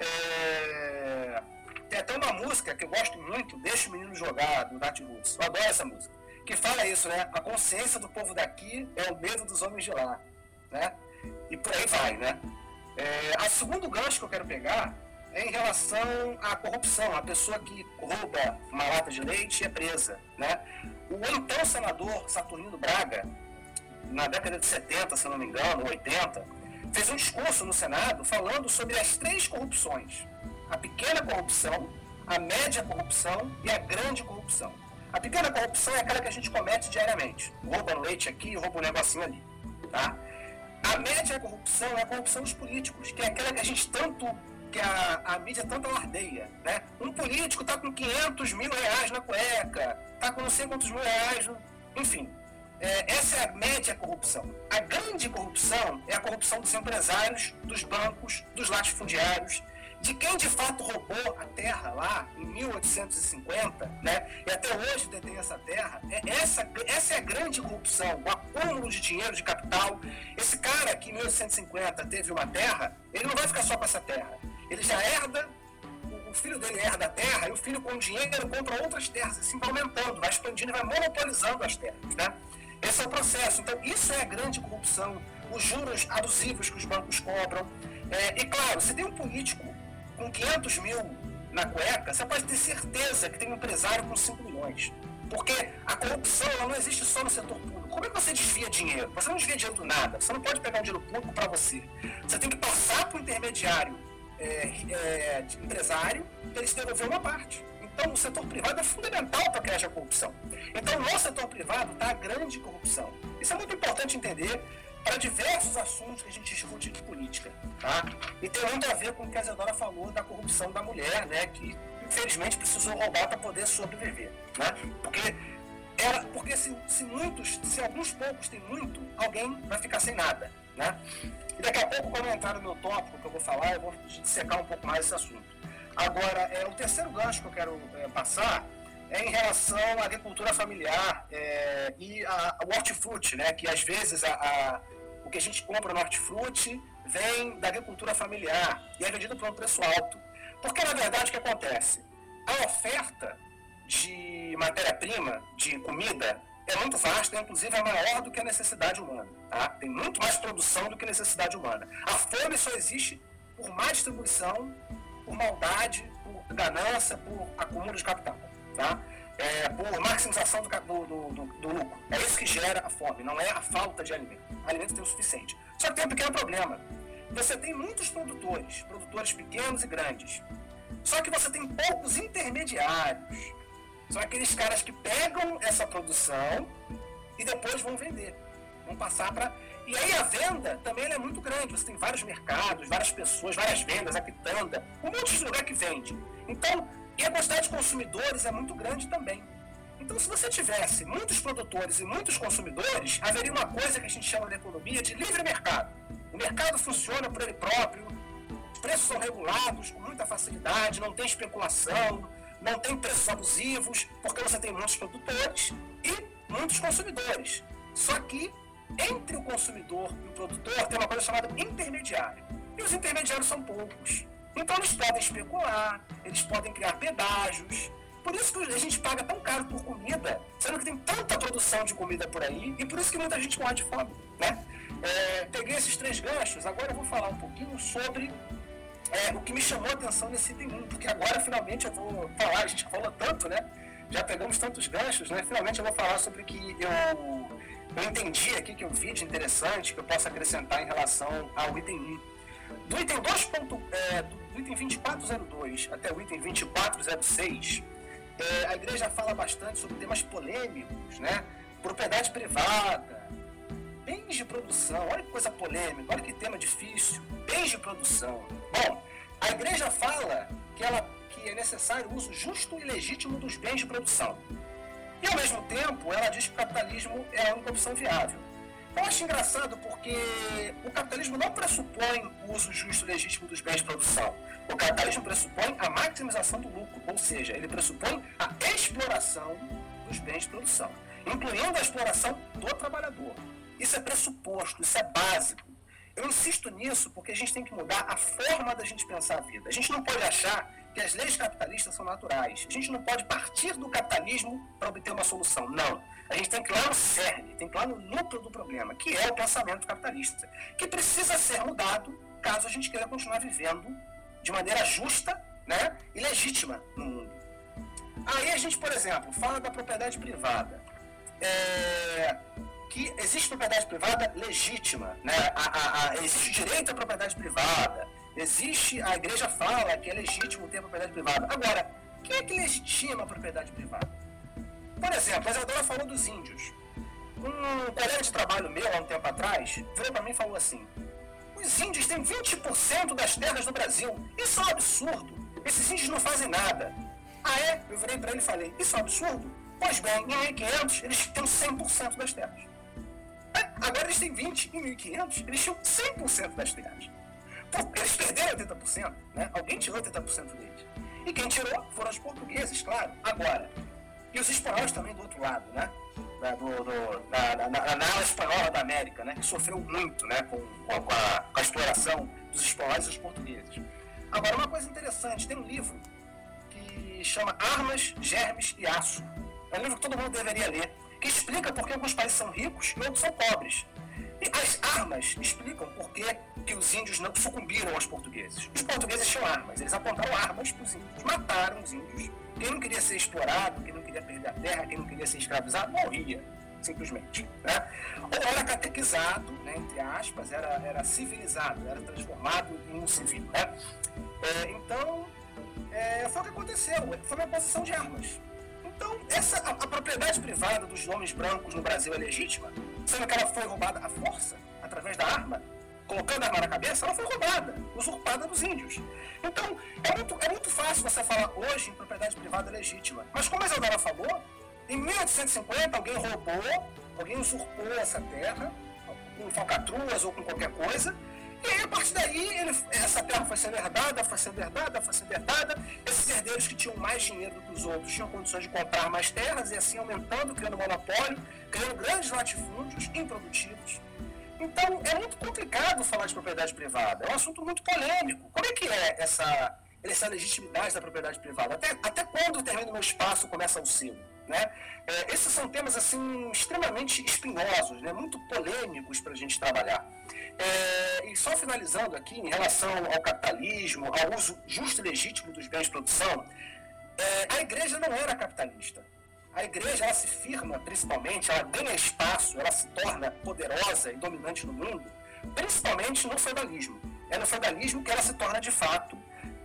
Speaker 6: É... Tem até uma música que eu gosto muito, Deixa o Menino Jogar, do Nat Roots. Eu adoro essa música. Que fala isso, né? A consciência do povo daqui é o medo dos homens de lá. Né? E por aí vai, né? É, a segundo gancho que eu quero pegar é em relação à corrupção. A pessoa que rouba uma lata de leite é presa. Né? O então senador Saturnino Braga, na década de 70, se não me engano, 80, fez um discurso no Senado falando sobre as três corrupções a pequena corrupção, a média corrupção e a grande corrupção. A pequena corrupção é aquela que a gente comete diariamente. Rouba um leite aqui, rouba um negocinho ali. Tá? A média corrupção é a corrupção dos políticos, que é aquela que a gente tanto, que a, a mídia tanto alardeia. Né? Um político está com 500 mil reais na cueca, está com não sei quantos mil reais, no... enfim. É, essa é a média corrupção. A grande corrupção é a corrupção dos empresários, dos bancos, dos latifundiários, de quem de fato roubou a terra lá em 1850, né, e até hoje detém essa terra, é essa, essa é a grande corrupção, o acúmulo de dinheiro, de capital. Esse cara que em 1850 teve uma terra, ele não vai ficar só com essa terra. Ele já herda, o filho dele herda a terra, e o filho com dinheiro compra outras terras, assim vai aumentando, vai expandindo vai monopolizando as terras. Né? Esse é o processo. Então, isso é a grande corrupção, os juros abusivos que os bancos cobram. É, e claro, se tem um político com 500 mil na cueca, você pode ter certeza que tem um empresário com 5 milhões. Porque a corrupção ela não existe só no setor público. Como é que você desvia dinheiro? Você não desvia dinheiro do nada. Você não pode pegar um dinheiro público para você. Você tem que passar para o intermediário é, é, de empresário para ele se devolver uma parte. Então, o setor privado é fundamental para criar a corrupção. Então, no setor privado está a grande corrupção. Isso é muito importante entender para diversos assuntos que a gente discute de política. Tá? E tem muito a ver com o que a Isadora falou da corrupção da mulher, né? que infelizmente precisou roubar para poder sobreviver. Né? Porque, ela, porque se, se muitos, se alguns poucos têm muito, alguém vai ficar sem nada. Né? E daqui a pouco, quando eu entrar no meu tópico que eu vou falar, eu vou secar um pouco mais esse assunto. Agora, é, o terceiro gancho que eu quero é, passar é em relação à agricultura familiar é, e a, a hortifruti, né? Que às vezes a, a, o que a gente compra no hortifruti vem da agricultura familiar e é vendido por um preço alto. Porque na verdade o que acontece? A oferta de matéria-prima, de comida, é muito vasta, inclusive é maior do que a necessidade humana. Tá? Tem muito mais produção do que necessidade humana. A fome só existe por má distribuição, por maldade, por ganância, por acúmulo de capital tá? É, por maximização do, do, do, do, lucro. É isso que gera a fome, não é a falta de alimento. Alimento tem o suficiente. Só que tem um pequeno problema. Você tem muitos produtores, produtores pequenos e grandes. Só que você tem poucos intermediários. São aqueles caras que pegam essa produção e depois vão vender. Vão passar para. E aí a venda também é muito grande. Você tem vários mercados, várias pessoas, várias vendas, a quitanda, um monte de lugar que vende. Então, e a quantidade de consumidores é muito grande também. Então, se você tivesse muitos produtores e muitos consumidores, haveria uma coisa que a gente chama na economia de livre mercado. O mercado funciona por ele próprio, os preços são regulados com muita facilidade, não tem especulação, não tem preços abusivos, porque você tem muitos produtores e muitos consumidores. Só que entre o consumidor e o produtor tem uma coisa chamada intermediário. E os intermediários são poucos. Então eles podem especular, eles podem criar pedágios. Por isso que a gente paga tão caro por comida, sendo que tem tanta produção de comida por aí, e por isso que muita gente morre de fome. Né? É, peguei esses três ganchos, agora eu vou falar um pouquinho sobre é, o que me chamou a atenção nesse item 1, porque agora finalmente eu vou falar, a gente falou tanto, né? Já pegamos tantos ganchos, né? Finalmente eu vou falar sobre o que eu, eu entendi aqui que eu vi de interessante que eu posso acrescentar em relação ao item 1. Do item 2. É, do item 2402 até o item 2406, é, a igreja fala bastante sobre temas polêmicos, né? Propriedade privada, bens de produção, olha que coisa polêmica, olha que tema difícil, bens de produção. Bom, a igreja fala que, ela, que é necessário o uso justo e legítimo dos bens de produção. E ao mesmo tempo, ela diz que o capitalismo é a única opção viável. Eu acho engraçado porque o capitalismo não pressupõe o uso justo e legítimo dos bens de produção. O capitalismo pressupõe a maximização do lucro, ou seja, ele pressupõe a exploração dos bens de produção, incluindo a exploração do trabalhador. Isso é pressuposto, isso é básico. Eu insisto nisso porque a gente tem que mudar a forma da gente pensar a vida. A gente não pode achar que as leis capitalistas são naturais. A gente não pode partir do capitalismo para obter uma solução. Não. A gente tem que ir lá no cerne, tem que ir lá no núcleo do problema, que é o pensamento capitalista, que precisa ser mudado caso a gente queira continuar vivendo de maneira justa né, e legítima no mundo. Aí a gente, por exemplo, fala da propriedade privada. É, que existe propriedade privada legítima, né? A, a, a, existe direito à propriedade privada, existe, a igreja fala que é legítimo ter propriedade privada. Agora, quem é que legitima a propriedade privada? Por exemplo, a Isadora falou dos índios. Um colega de trabalho meu, há um tempo atrás, virou para mim e falou assim: os índios têm 20% das terras do Brasil. Isso é um absurdo. Esses índios não fazem nada. Ah, é? Eu virei para ele e falei: Isso é um absurdo? Pois bem, em 1500 eles têm 100% das terras. É, agora eles têm 20, em 1500 eles tinham 100% das terras. Eles perderam 80%, né? Alguém tirou 80% deles. E quem tirou foram os portugueses, claro. Agora, e os espanhóis também do outro lado, né? Da, do, do, da, da, na, na ala espanhola da América, né? Que sofreu muito, né? Com, com, a, com a exploração dos espanhóis e dos portugueses. Agora, uma coisa interessante, tem um livro que chama Armas, Germes e Aço. É um livro que todo mundo deveria ler, que explica por que alguns países são ricos e outros são pobres. E as armas explicam por que, que os índios não sucumbiram aos portugueses. Os portugueses tinham armas, eles apontaram armas para os índios, mataram os índios quem não queria ser explorado, quem não queria perder a terra, quem não queria ser escravizado, morria, simplesmente. Né? Ou era catequizado, né, entre aspas, era, era civilizado, era transformado em um civil. Né? É, então, é, foi o que aconteceu, foi uma posição de armas. Então, essa, a, a, propriedade privada dos homens brancos no Brasil é legítima, sendo que ela foi roubada à força, através da arma, colocando a arma na cabeça, ela foi roubada, usurpada dos índios. Então, é muito, é muito fácil você falar hoje em propriedade privada legítima. Mas como a Isadora falou, em 1850 alguém roubou, alguém usurpou essa terra, com falcatruas ou com qualquer coisa, e aí, a partir daí, ele, essa terra foi sendo herdada, foi sendo herdada, foi sendo herdada. Esses herdeiros que tinham mais dinheiro do que os outros tinham condições de comprar mais terras e assim aumentando, criando monopólio, criando grandes latifúndios improdutivos. Então, é muito complicado falar de propriedade privada. É um assunto muito polêmico. Como é que é essa, essa legitimidade da propriedade privada? Até, até quando o meu espaço começa o seu? Né? É, esses são temas assim extremamente espinhosos, né? muito polêmicos para a gente trabalhar. É, e só finalizando aqui, em relação ao capitalismo, ao uso justo e legítimo dos bens de produção, é, a igreja não era capitalista. A igreja ela se firma, principalmente, ela ganha espaço, ela se torna poderosa e dominante no mundo, principalmente no feudalismo. É no feudalismo que ela se torna de fato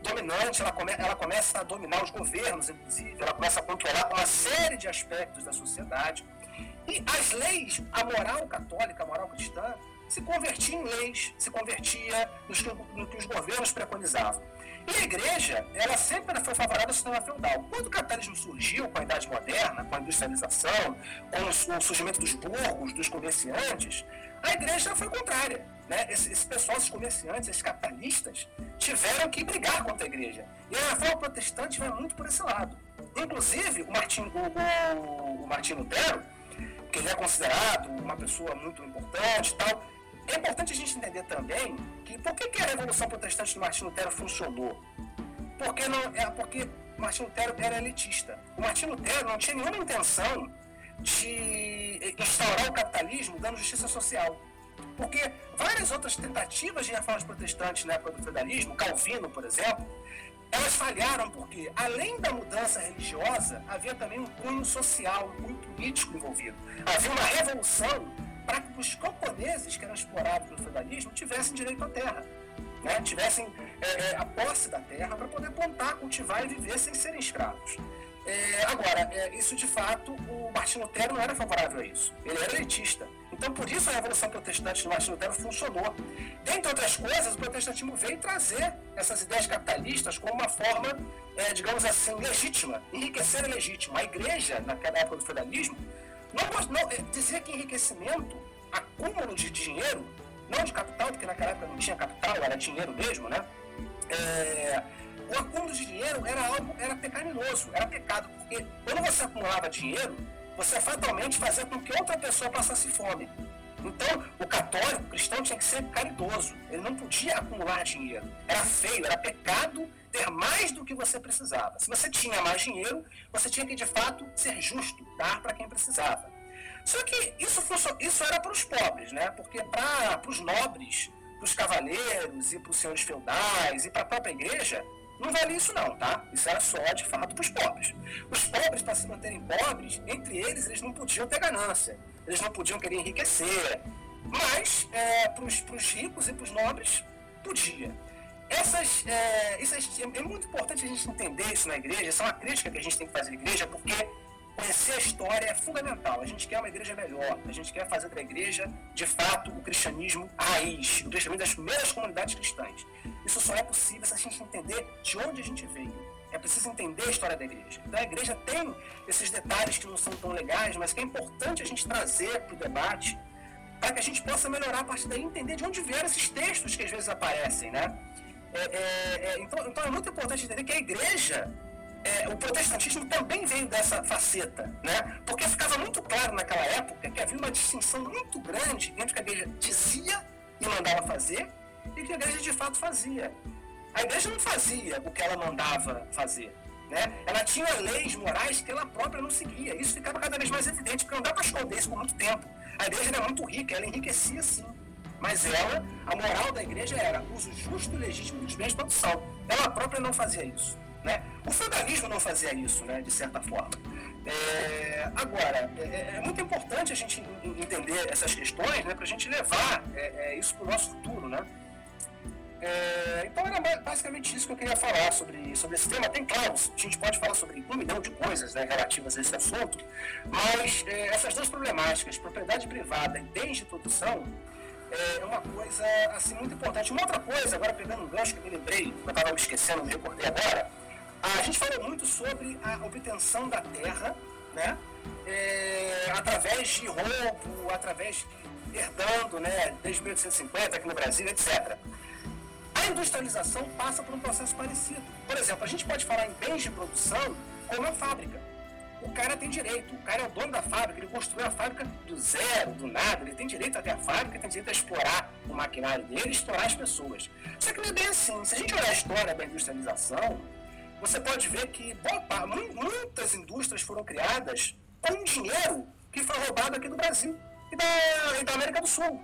Speaker 6: dominante, ela, come, ela começa a dominar os governos, inclusive, ela começa a controlar uma série de aspectos da sociedade. E as leis, a moral católica, a moral cristã, se convertia em leis, se convertia no que os governos preconizavam. E a igreja, ela sempre foi favorável ao sistema feudal. Quando o capitalismo surgiu com a Idade Moderna, com a industrialização, com o surgimento dos burgos, dos comerciantes, a igreja foi contrária. Né? Esse, esse pessoal, esses comerciantes, esses capitalistas, tiveram que brigar contra a igreja. E a reforma protestante vai muito por esse lado. Inclusive, o Martinho, o, o, Martinho Lutero, que ele é considerado uma pessoa muito importante e tal, é importante a gente entender também que por que, que a Revolução Protestante de Martinho Lutero funcionou? Porque, não, é, porque Martinho Lutero era elitista. O Martinho Lutero não tinha nenhuma intenção de instaurar o capitalismo dando justiça social. Porque várias outras tentativas de reformas protestantes na época do feudalismo, Calvino, por exemplo, elas falharam porque, além da mudança religiosa, havia também um cunho social, um cunho político envolvido. Havia uma revolução para que os camponeses que eram explorados no feudalismo tivessem direito à terra, né? tivessem é, é, a posse da terra para poder plantar, cultivar e viver sem serem escravos. É, agora, é, isso de fato, o Martin Lutero não era favorável a isso. Ele era elitista. Então, por isso a Revolução Protestante do Martin Lutero funcionou. Dentre outras coisas, o protestantismo veio trazer essas ideias capitalistas como uma forma, é, digamos assim, legítima, enriquecer é legítimo. A igreja, naquela época do feudalismo, não, não, é, dizia que enriquecimento, acúmulo de dinheiro, não de capital, porque naquela época não tinha capital, era dinheiro mesmo, né? É, o acúmulo de dinheiro era algo, era pecaminoso, era pecado, porque quando você acumulava dinheiro, você fatalmente fazia com que outra pessoa passasse fome. Então, o católico, o cristão, tinha que ser caridoso. Ele não podia acumular dinheiro. Era feio, era pecado ter mais do que você precisava. Se você tinha mais dinheiro, você tinha que, de fato, ser justo, dar para quem precisava. Só que isso, isso era para os pobres, né? Porque para os nobres, para os cavaleiros e para os senhores feudais e para a própria igreja, não vale isso não, tá? Isso era só de fato para os pobres. Os pobres, para se manterem pobres, entre eles, eles não podiam ter ganância. Eles não podiam querer enriquecer. Mas, é, para os ricos e para os nobres, podia. Essas, é, essas, é muito importante a gente entender isso na igreja, essa é uma crítica que a gente tem que fazer na igreja, porque conhecer a história é fundamental. A gente quer uma igreja melhor, a gente quer fazer da igreja, de fato, o cristianismo raiz, o cristianismo das primeiras comunidades cristãs. Isso só é possível se a gente entender de onde a gente veio. É preciso entender a história da igreja. Então a igreja tem esses detalhes que não são tão legais, mas que é importante a gente trazer para o debate para que a gente possa melhorar a partir daí entender de onde vieram esses textos que às vezes aparecem, né? É, é, é, então, então é muito importante entender que a igreja é, o protestantismo também veio dessa faceta, né? Porque ficava muito claro naquela época que havia uma distinção muito grande entre o que a igreja dizia e mandava fazer e o que a igreja de fato fazia. A igreja não fazia o que ela mandava fazer. Né? Ela tinha leis morais que ela própria não seguia. Isso ficava cada vez mais evidente, porque não dá para esconder isso por muito tempo. A igreja era muito rica, ela enriquecia sim. Mas ela, a moral da igreja era uso justo e legítimo dos bens de produção. Ela própria não fazia isso. Né? O feudalismo não fazia isso, né, de certa forma. É, agora, é, é, é, muito importante a gente entender essas questões né, para a gente levar é, é isso para o nosso futuro. Né? É, então era basicamente isso que eu queria falar sobre, sobre esse tema. Tem, claro, a gente pode falar sobre um milhão de coisas né, relativas a esse assunto, mas essas duas problemáticas, propriedade privada e bens de produção, é uma coisa assim, muito importante. Uma outra coisa, agora pegando um gancho que eu me lembrei, eu estava me esquecendo, me recordei agora, a gente falou muito sobre a obtenção da terra, né? É, através de roubo, através de herdando, né? Desde 1850 aqui no Brasil, etc. A industrialização passa por um processo parecido. Por exemplo, a gente pode falar em bens de produção como a fábrica. O cara tem direito, o cara é o dono da fábrica, ele construiu a fábrica do zero, do nada, ele tem direito a ter a fábrica, tem direito a explorar o maquinário dele, explorar as pessoas. Só que não é bem assim. Se a gente olhar a história da industrialização, você pode ver que muitas indústrias foram criadas com dinheiro que foi roubado aqui do Brasil e da, e da América do Sul.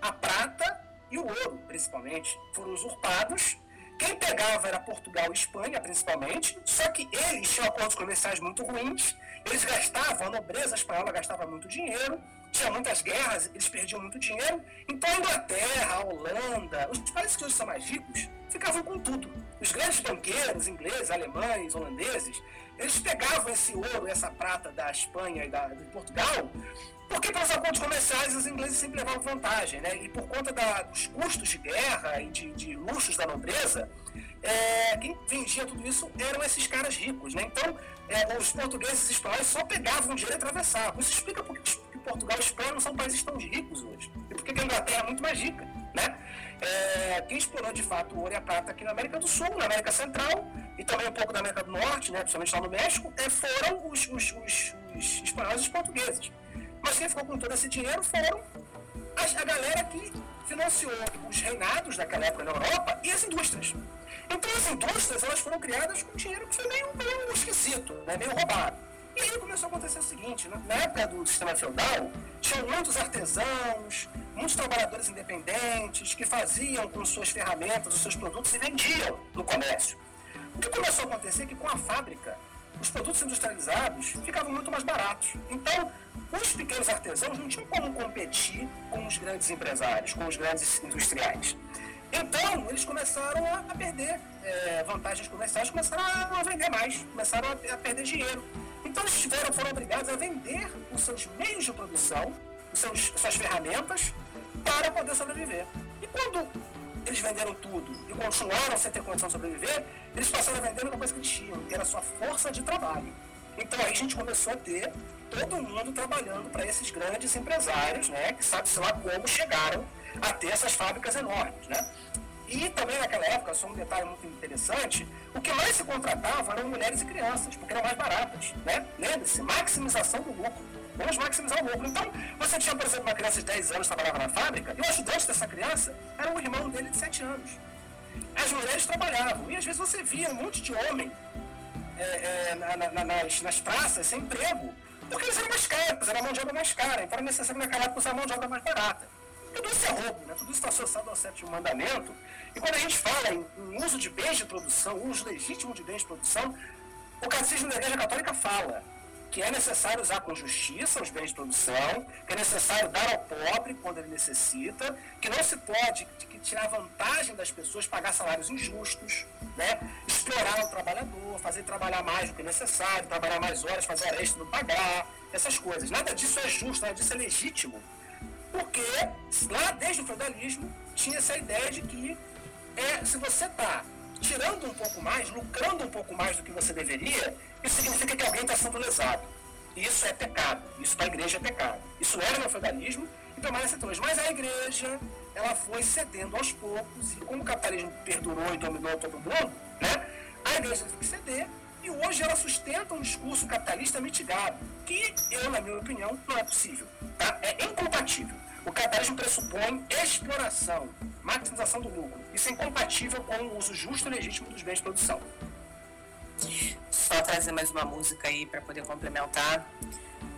Speaker 6: A prata e o ouro, principalmente, foram usurpados. Quem pegava era Portugal e Espanha, principalmente, só que eles tinham acordos comerciais muito ruins, eles gastavam, a nobreza espanhola gastava muito dinheiro, tinha muitas guerras, eles perdiam muito dinheiro. Então a Inglaterra, a Holanda, os países que hoje são mais ricos, ficavam com tudo. Os grandes banqueiros ingleses, alemães, holandeses, eles pegavam esse ouro, essa prata da Espanha e da, de Portugal, porque pelos acordos comerciais os ingleses sempre levavam vantagem, né? E por conta da, dos custos de guerra e de, de luxos da nobreza, é, quem vendia tudo isso eram esses caras ricos, né? Então, é, os portugueses e espanhóis só pegavam dinheiro e atravessavam. Isso explica por que Portugal e Espanha não são países tão ricos hoje. E por que a Inglaterra é muito mais rica, né? É, quem explorou de fato o ouro e a prata aqui na América do Sul, na América Central e também um pouco da América do Norte, né, principalmente lá no México, é, foram os, os, os, os espanhóis e os portugueses. Mas quem ficou com todo esse dinheiro foram a, a galera que financiou os reinados daquela época na Europa e as indústrias. Então as indústrias elas foram criadas com dinheiro que foi meio, meio esquisito, né, meio roubado. E aí começou a acontecer o seguinte, né? na época do sistema feudal, tinham muitos artesãos, muitos trabalhadores independentes que faziam com suas ferramentas, os seus produtos e vendiam no comércio. O que começou a acontecer é que com a fábrica, os produtos industrializados ficavam muito mais baratos. Então, os pequenos artesãos não tinham como competir com os grandes empresários, com os grandes industriais. Então, eles começaram a, perder é, vantagens comerciais, começaram a, vender mais, começaram a, perder dinheiro. Então, eles tiveram, foram obrigados a vender os seus meios de produção, os seus, suas ferramentas, para poder sobreviver. E quando eles venderam tudo e continuaram sem ter condição de sobreviver, eles passaram a vender uma coisa que eles tinham, que era a sua força de trabalho. Então aí a gente começou a ter todo mundo trabalhando para esses grandes empresários, né, que sabe-se lá como chegaram a ter essas fábricas enormes, né? E também naquela época, só um detalhe muito interessante, o que mais se contratava eram mulheres e crianças, porque eram mais baratas, né? Lembre-se, maximização do lucro. Vamos maximizar o lucro. Então, você tinha, por exemplo, uma criança de 10 anos que trabalhava na fábrica, e o ajudante dessa criança era o irmão dele de 7 anos. As mulheres trabalhavam, e às vezes você via um monte de homem é, é, na, na, nas, nas praças sem emprego, porque eles eram mais caros, era mão de obra mais cara, então era necessário naquela época usar mão de obra mais barata. Tudo isso é roubo, né? tudo isso está associado ao sétimo mandamento. E quando a gente fala em, em uso de bens de produção, uso legítimo de bens de produção, o Catecismo da Igreja Católica fala que é necessário usar com justiça os bens de produção, que é necessário dar ao pobre quando ele necessita, que não se pode que tirar vantagem das pessoas, pagar salários injustos, né? explorar o trabalhador, fazer trabalhar mais do que necessário, trabalhar mais horas, fazer hora extra não pagar, essas coisas. Nada disso é justo, nada disso é legítimo, porque lá desde o feudalismo tinha essa ideia de que é, se você está tirando um pouco mais, lucrando um pouco mais do que você deveria, isso significa que alguém está sendo lesado. Isso é pecado. Isso para a igreja é pecado. Isso era no feudalismo e permanece até hoje. Mas a igreja, ela foi cedendo aos poucos, e como o capitalismo perdurou e dominou todo mundo, né, a igreja teve que ceder, e hoje ela sustenta um discurso capitalista mitigado, que eu, na minha opinião, não é possível. Tá? É incompatível. O capitalismo pressupõe exploração, maximização do lucro. Isso é incompatível com o uso justo e legítimo dos bens de produção.
Speaker 3: Só trazer mais uma música aí para poder complementar.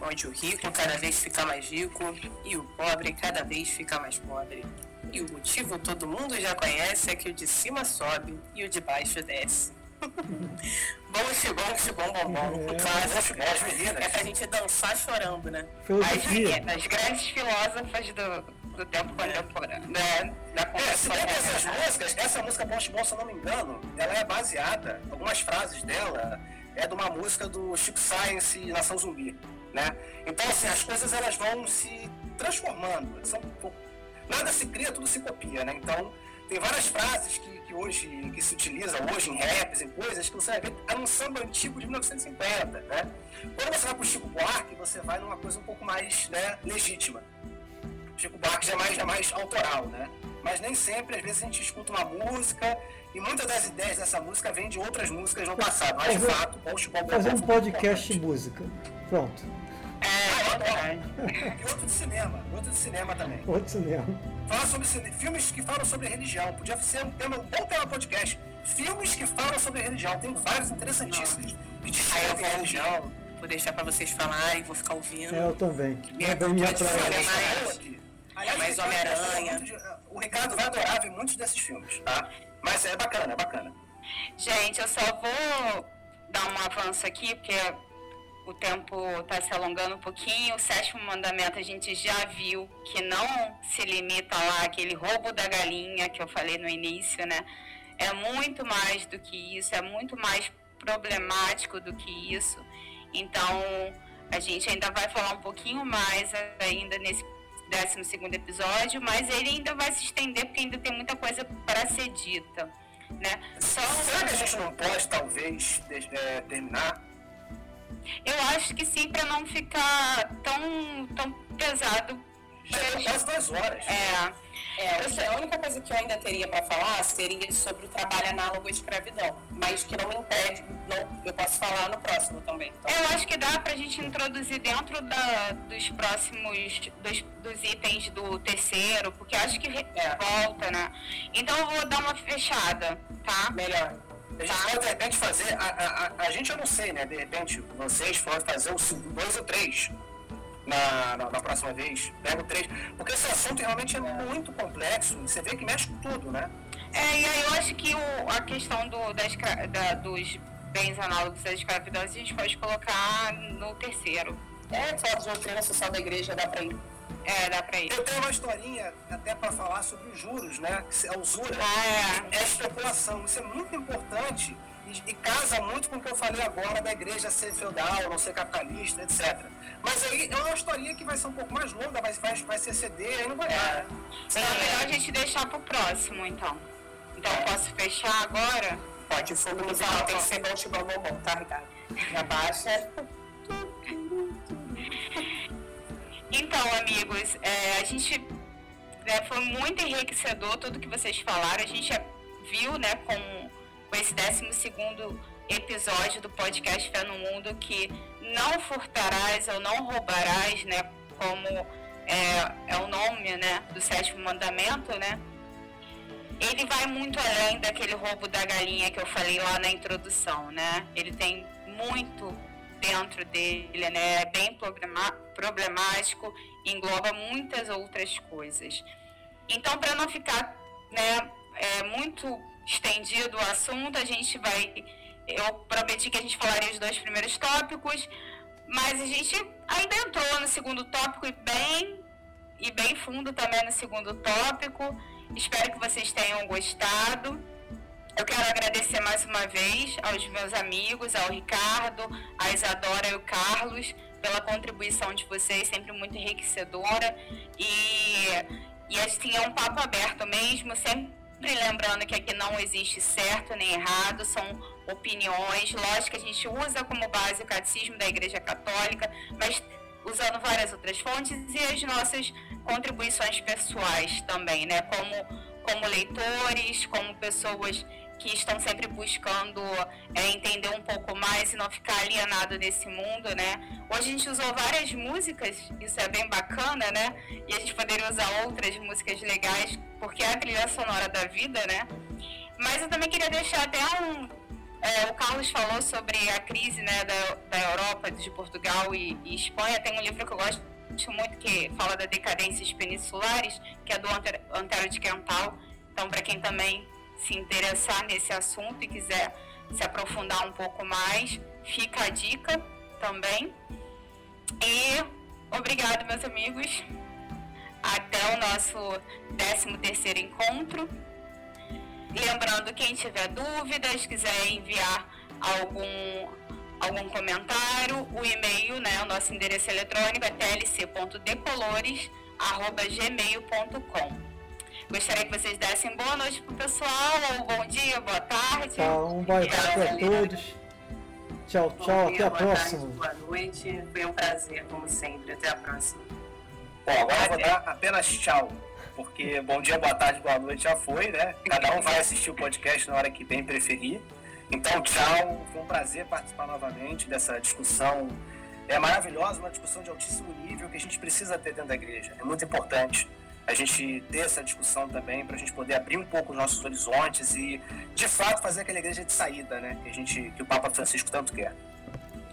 Speaker 3: Onde o rico cada vez fica mais rico e o pobre cada vez fica mais pobre. E o motivo todo mundo já conhece é que o de cima sobe e o de baixo desce. bom xibom, xibom, bom, bom. É. Clássico. As meninas. É pra gente dançar chorando, né?
Speaker 2: As meninas, grandes filósofas do, do tempo contemporâneo, né? Da
Speaker 6: é, se bem que essas músicas, essa música Bom Xibom, se eu não me engano, ela é baseada, algumas frases dela é de uma música do Chip Science e Nação Zumbi, né? Então, assim, as coisas elas vão se transformando. São, nada se cria, tudo se copia, né? Então, tem várias frases que, que hoje que se utilizam hoje em raps, em coisas, que você vai ver é um samba antigo de 1950, né? Quando você vai pro Chico Buarque, você vai numa coisa um pouco mais né, legítima. Chico Buarque já é mais, já é mais autoral, né? Mas nem sempre, às vezes, a gente escuta uma música e muitas das ideias dessa música vêm de outras músicas no passado. Mas, de fato, o Chico Buarque...
Speaker 1: Fazer um podcast de música. Pronto.
Speaker 6: É, E outro de cinema, outro de cinema também.
Speaker 1: Outro de cinema.
Speaker 6: Falar sobre filmes que falam sobre religião. Podia ser um tema, um bom tema podcast. Filmes que falam sobre religião. Tem vários interessantíssimos. Que discutem religião.
Speaker 3: Vou deixar pra vocês falarem, vou ficar ouvindo.
Speaker 1: É, eu também. É bem minha praia.
Speaker 3: Aliás, mais Homem-Aranha.
Speaker 6: O Ricardo vai adorar ver muitos desses filmes, tá? Mas é bacana, é bacana.
Speaker 2: Gente, eu só vou dar um avanço aqui, porque o tempo está se alongando um pouquinho. O sétimo mandamento a gente já viu que não se limita lá aquele roubo da galinha que eu falei no início, né? É muito mais do que isso, é muito mais problemático do que isso. Então, a gente ainda vai falar um pouquinho mais ainda nesse 12 segundo episódio, mas ele ainda vai se estender porque ainda tem muita coisa para ser dita, né?
Speaker 6: Só Será que a gente não pode, talvez, é, terminar
Speaker 2: eu acho que sim, para não ficar tão, tão pesado.
Speaker 6: É quase duas horas.
Speaker 3: É. É, a única coisa que eu ainda teria para falar seria sobre o trabalho análogo à escravidão, mas que não me impede, não, eu posso falar no próximo também.
Speaker 2: Então. Eu acho que dá para a gente introduzir dentro da, dos próximos, dos, dos, itens do terceiro, porque acho que é. volta, né? Então eu vou dar uma fechada, tá?
Speaker 3: Melhor.
Speaker 6: A gente pode, de repente, fazer. A, a, a, a, gente eu não sei, né? De repente, vocês podem fazer o 2 ou 3 na, na, na, próxima vez. Pega o 3. Porque esse assunto realmente é muito complexo. Você vê que mexe com tudo, né?
Speaker 2: É, e aí eu acho que o, a questão do, da, da, dos bens análogos à escravidão, a gente pode colocar no terceiro.
Speaker 3: É, só de doutrina social da igreja dá para ir.
Speaker 2: É, dá pra ir.
Speaker 6: Eu tenho uma historinha até para falar sobre os juros, né? A usura
Speaker 2: ah,
Speaker 6: é. é especulação. Isso é muito importante e, e, casa muito com o que eu falei agora da igreja ser feudal, não ser capitalista, etc. Mas aí é uma historinha que vai ser um pouco mais longa, vai, vai, vai ser CD, aí não vai dar. É.
Speaker 2: Então é melhor a gente deixar pro próximo, então. Então posso fechar agora?
Speaker 3: Pode, fogo no final tem que ser bom, chibão, bom, bom, tá, Ricardo? Já baixa.
Speaker 2: Então, amigos, é, a gente né, foi muito enriquecedor tudo que vocês falaram. A gente viu, né, com, com esse 12 episódio do podcast Fé no Mundo que não furtarás ou não roubarás, né, como é, é o nome, né, do sétimo mandamento, né? Ele vai muito além daquele roubo da galinha que eu falei lá na introdução, né? Ele tem muito dentro dele, né? É bem problemático, engloba muitas outras coisas. Então, para não ficar, né, é, muito estendido o assunto, a gente vai. Eu prometi que a gente falaria os dois primeiros tópicos, mas a gente ainda entrou no segundo tópico e bem e bem fundo também no segundo tópico. Espero que vocês tenham gostado. Eu quero agradecer mais uma vez aos meus amigos, ao Ricardo, à Isadora e ao Carlos, pela contribuição de vocês, sempre muito enriquecedora. E, e assim, é um papo aberto mesmo, sempre lembrando que aqui não existe certo nem errado, são opiniões. Lógico que a gente usa como base o catecismo da Igreja Católica, mas usando várias outras fontes e as nossas contribuições pessoais também, né? Como, como leitores, como pessoas que estão sempre buscando é, entender um pouco mais e não ficar alienado nesse mundo, né? Hoje a gente usou várias músicas, isso é bem bacana, né? E a gente poderia usar outras músicas legais, porque é a trilha sonora da vida, né? Mas eu também queria deixar até um. É, o Carlos falou sobre a crise né, da, da Europa, de Portugal e, e Espanha. Tem um livro que eu gosto muito que fala da decadências peninsulares, que é do Antero de Quental. Então, para quem também se interessar nesse assunto e quiser se aprofundar um pouco mais, fica a dica também. E obrigado, meus amigos. Até o nosso 13 terceiro encontro. Lembrando, quem tiver dúvidas, quiser enviar algum, algum comentário, o e-mail, né, o nosso endereço eletrônico é tlc.decolores.gmail.com. Gostaria que vocês dessem boa noite pro pessoal, ou bom dia, boa tarde.
Speaker 1: Tá, um boa tarde a todos. Tchau, tchau, dia, até a próxima.
Speaker 3: Tarde, boa noite, foi um prazer, como sempre. Até a próxima.
Speaker 6: Bom, agora eu vou dar apenas tchau, porque bom dia, boa tarde, boa noite já foi, né? Cada um vai assistir o podcast na hora que bem preferir. Então, tchau, foi um prazer participar novamente dessa discussão. É maravilhosa, uma discussão de altíssimo nível que a gente precisa ter dentro da igreja. É muito importante a gente ter essa discussão também, para a gente poder abrir um pouco os nossos horizontes e, de fato, fazer aquela igreja de saída, né? Que, a gente, que o Papa Francisco tanto quer.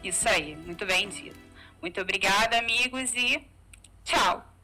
Speaker 2: Isso aí, muito bem dito. Muito obrigada, amigos, e tchau!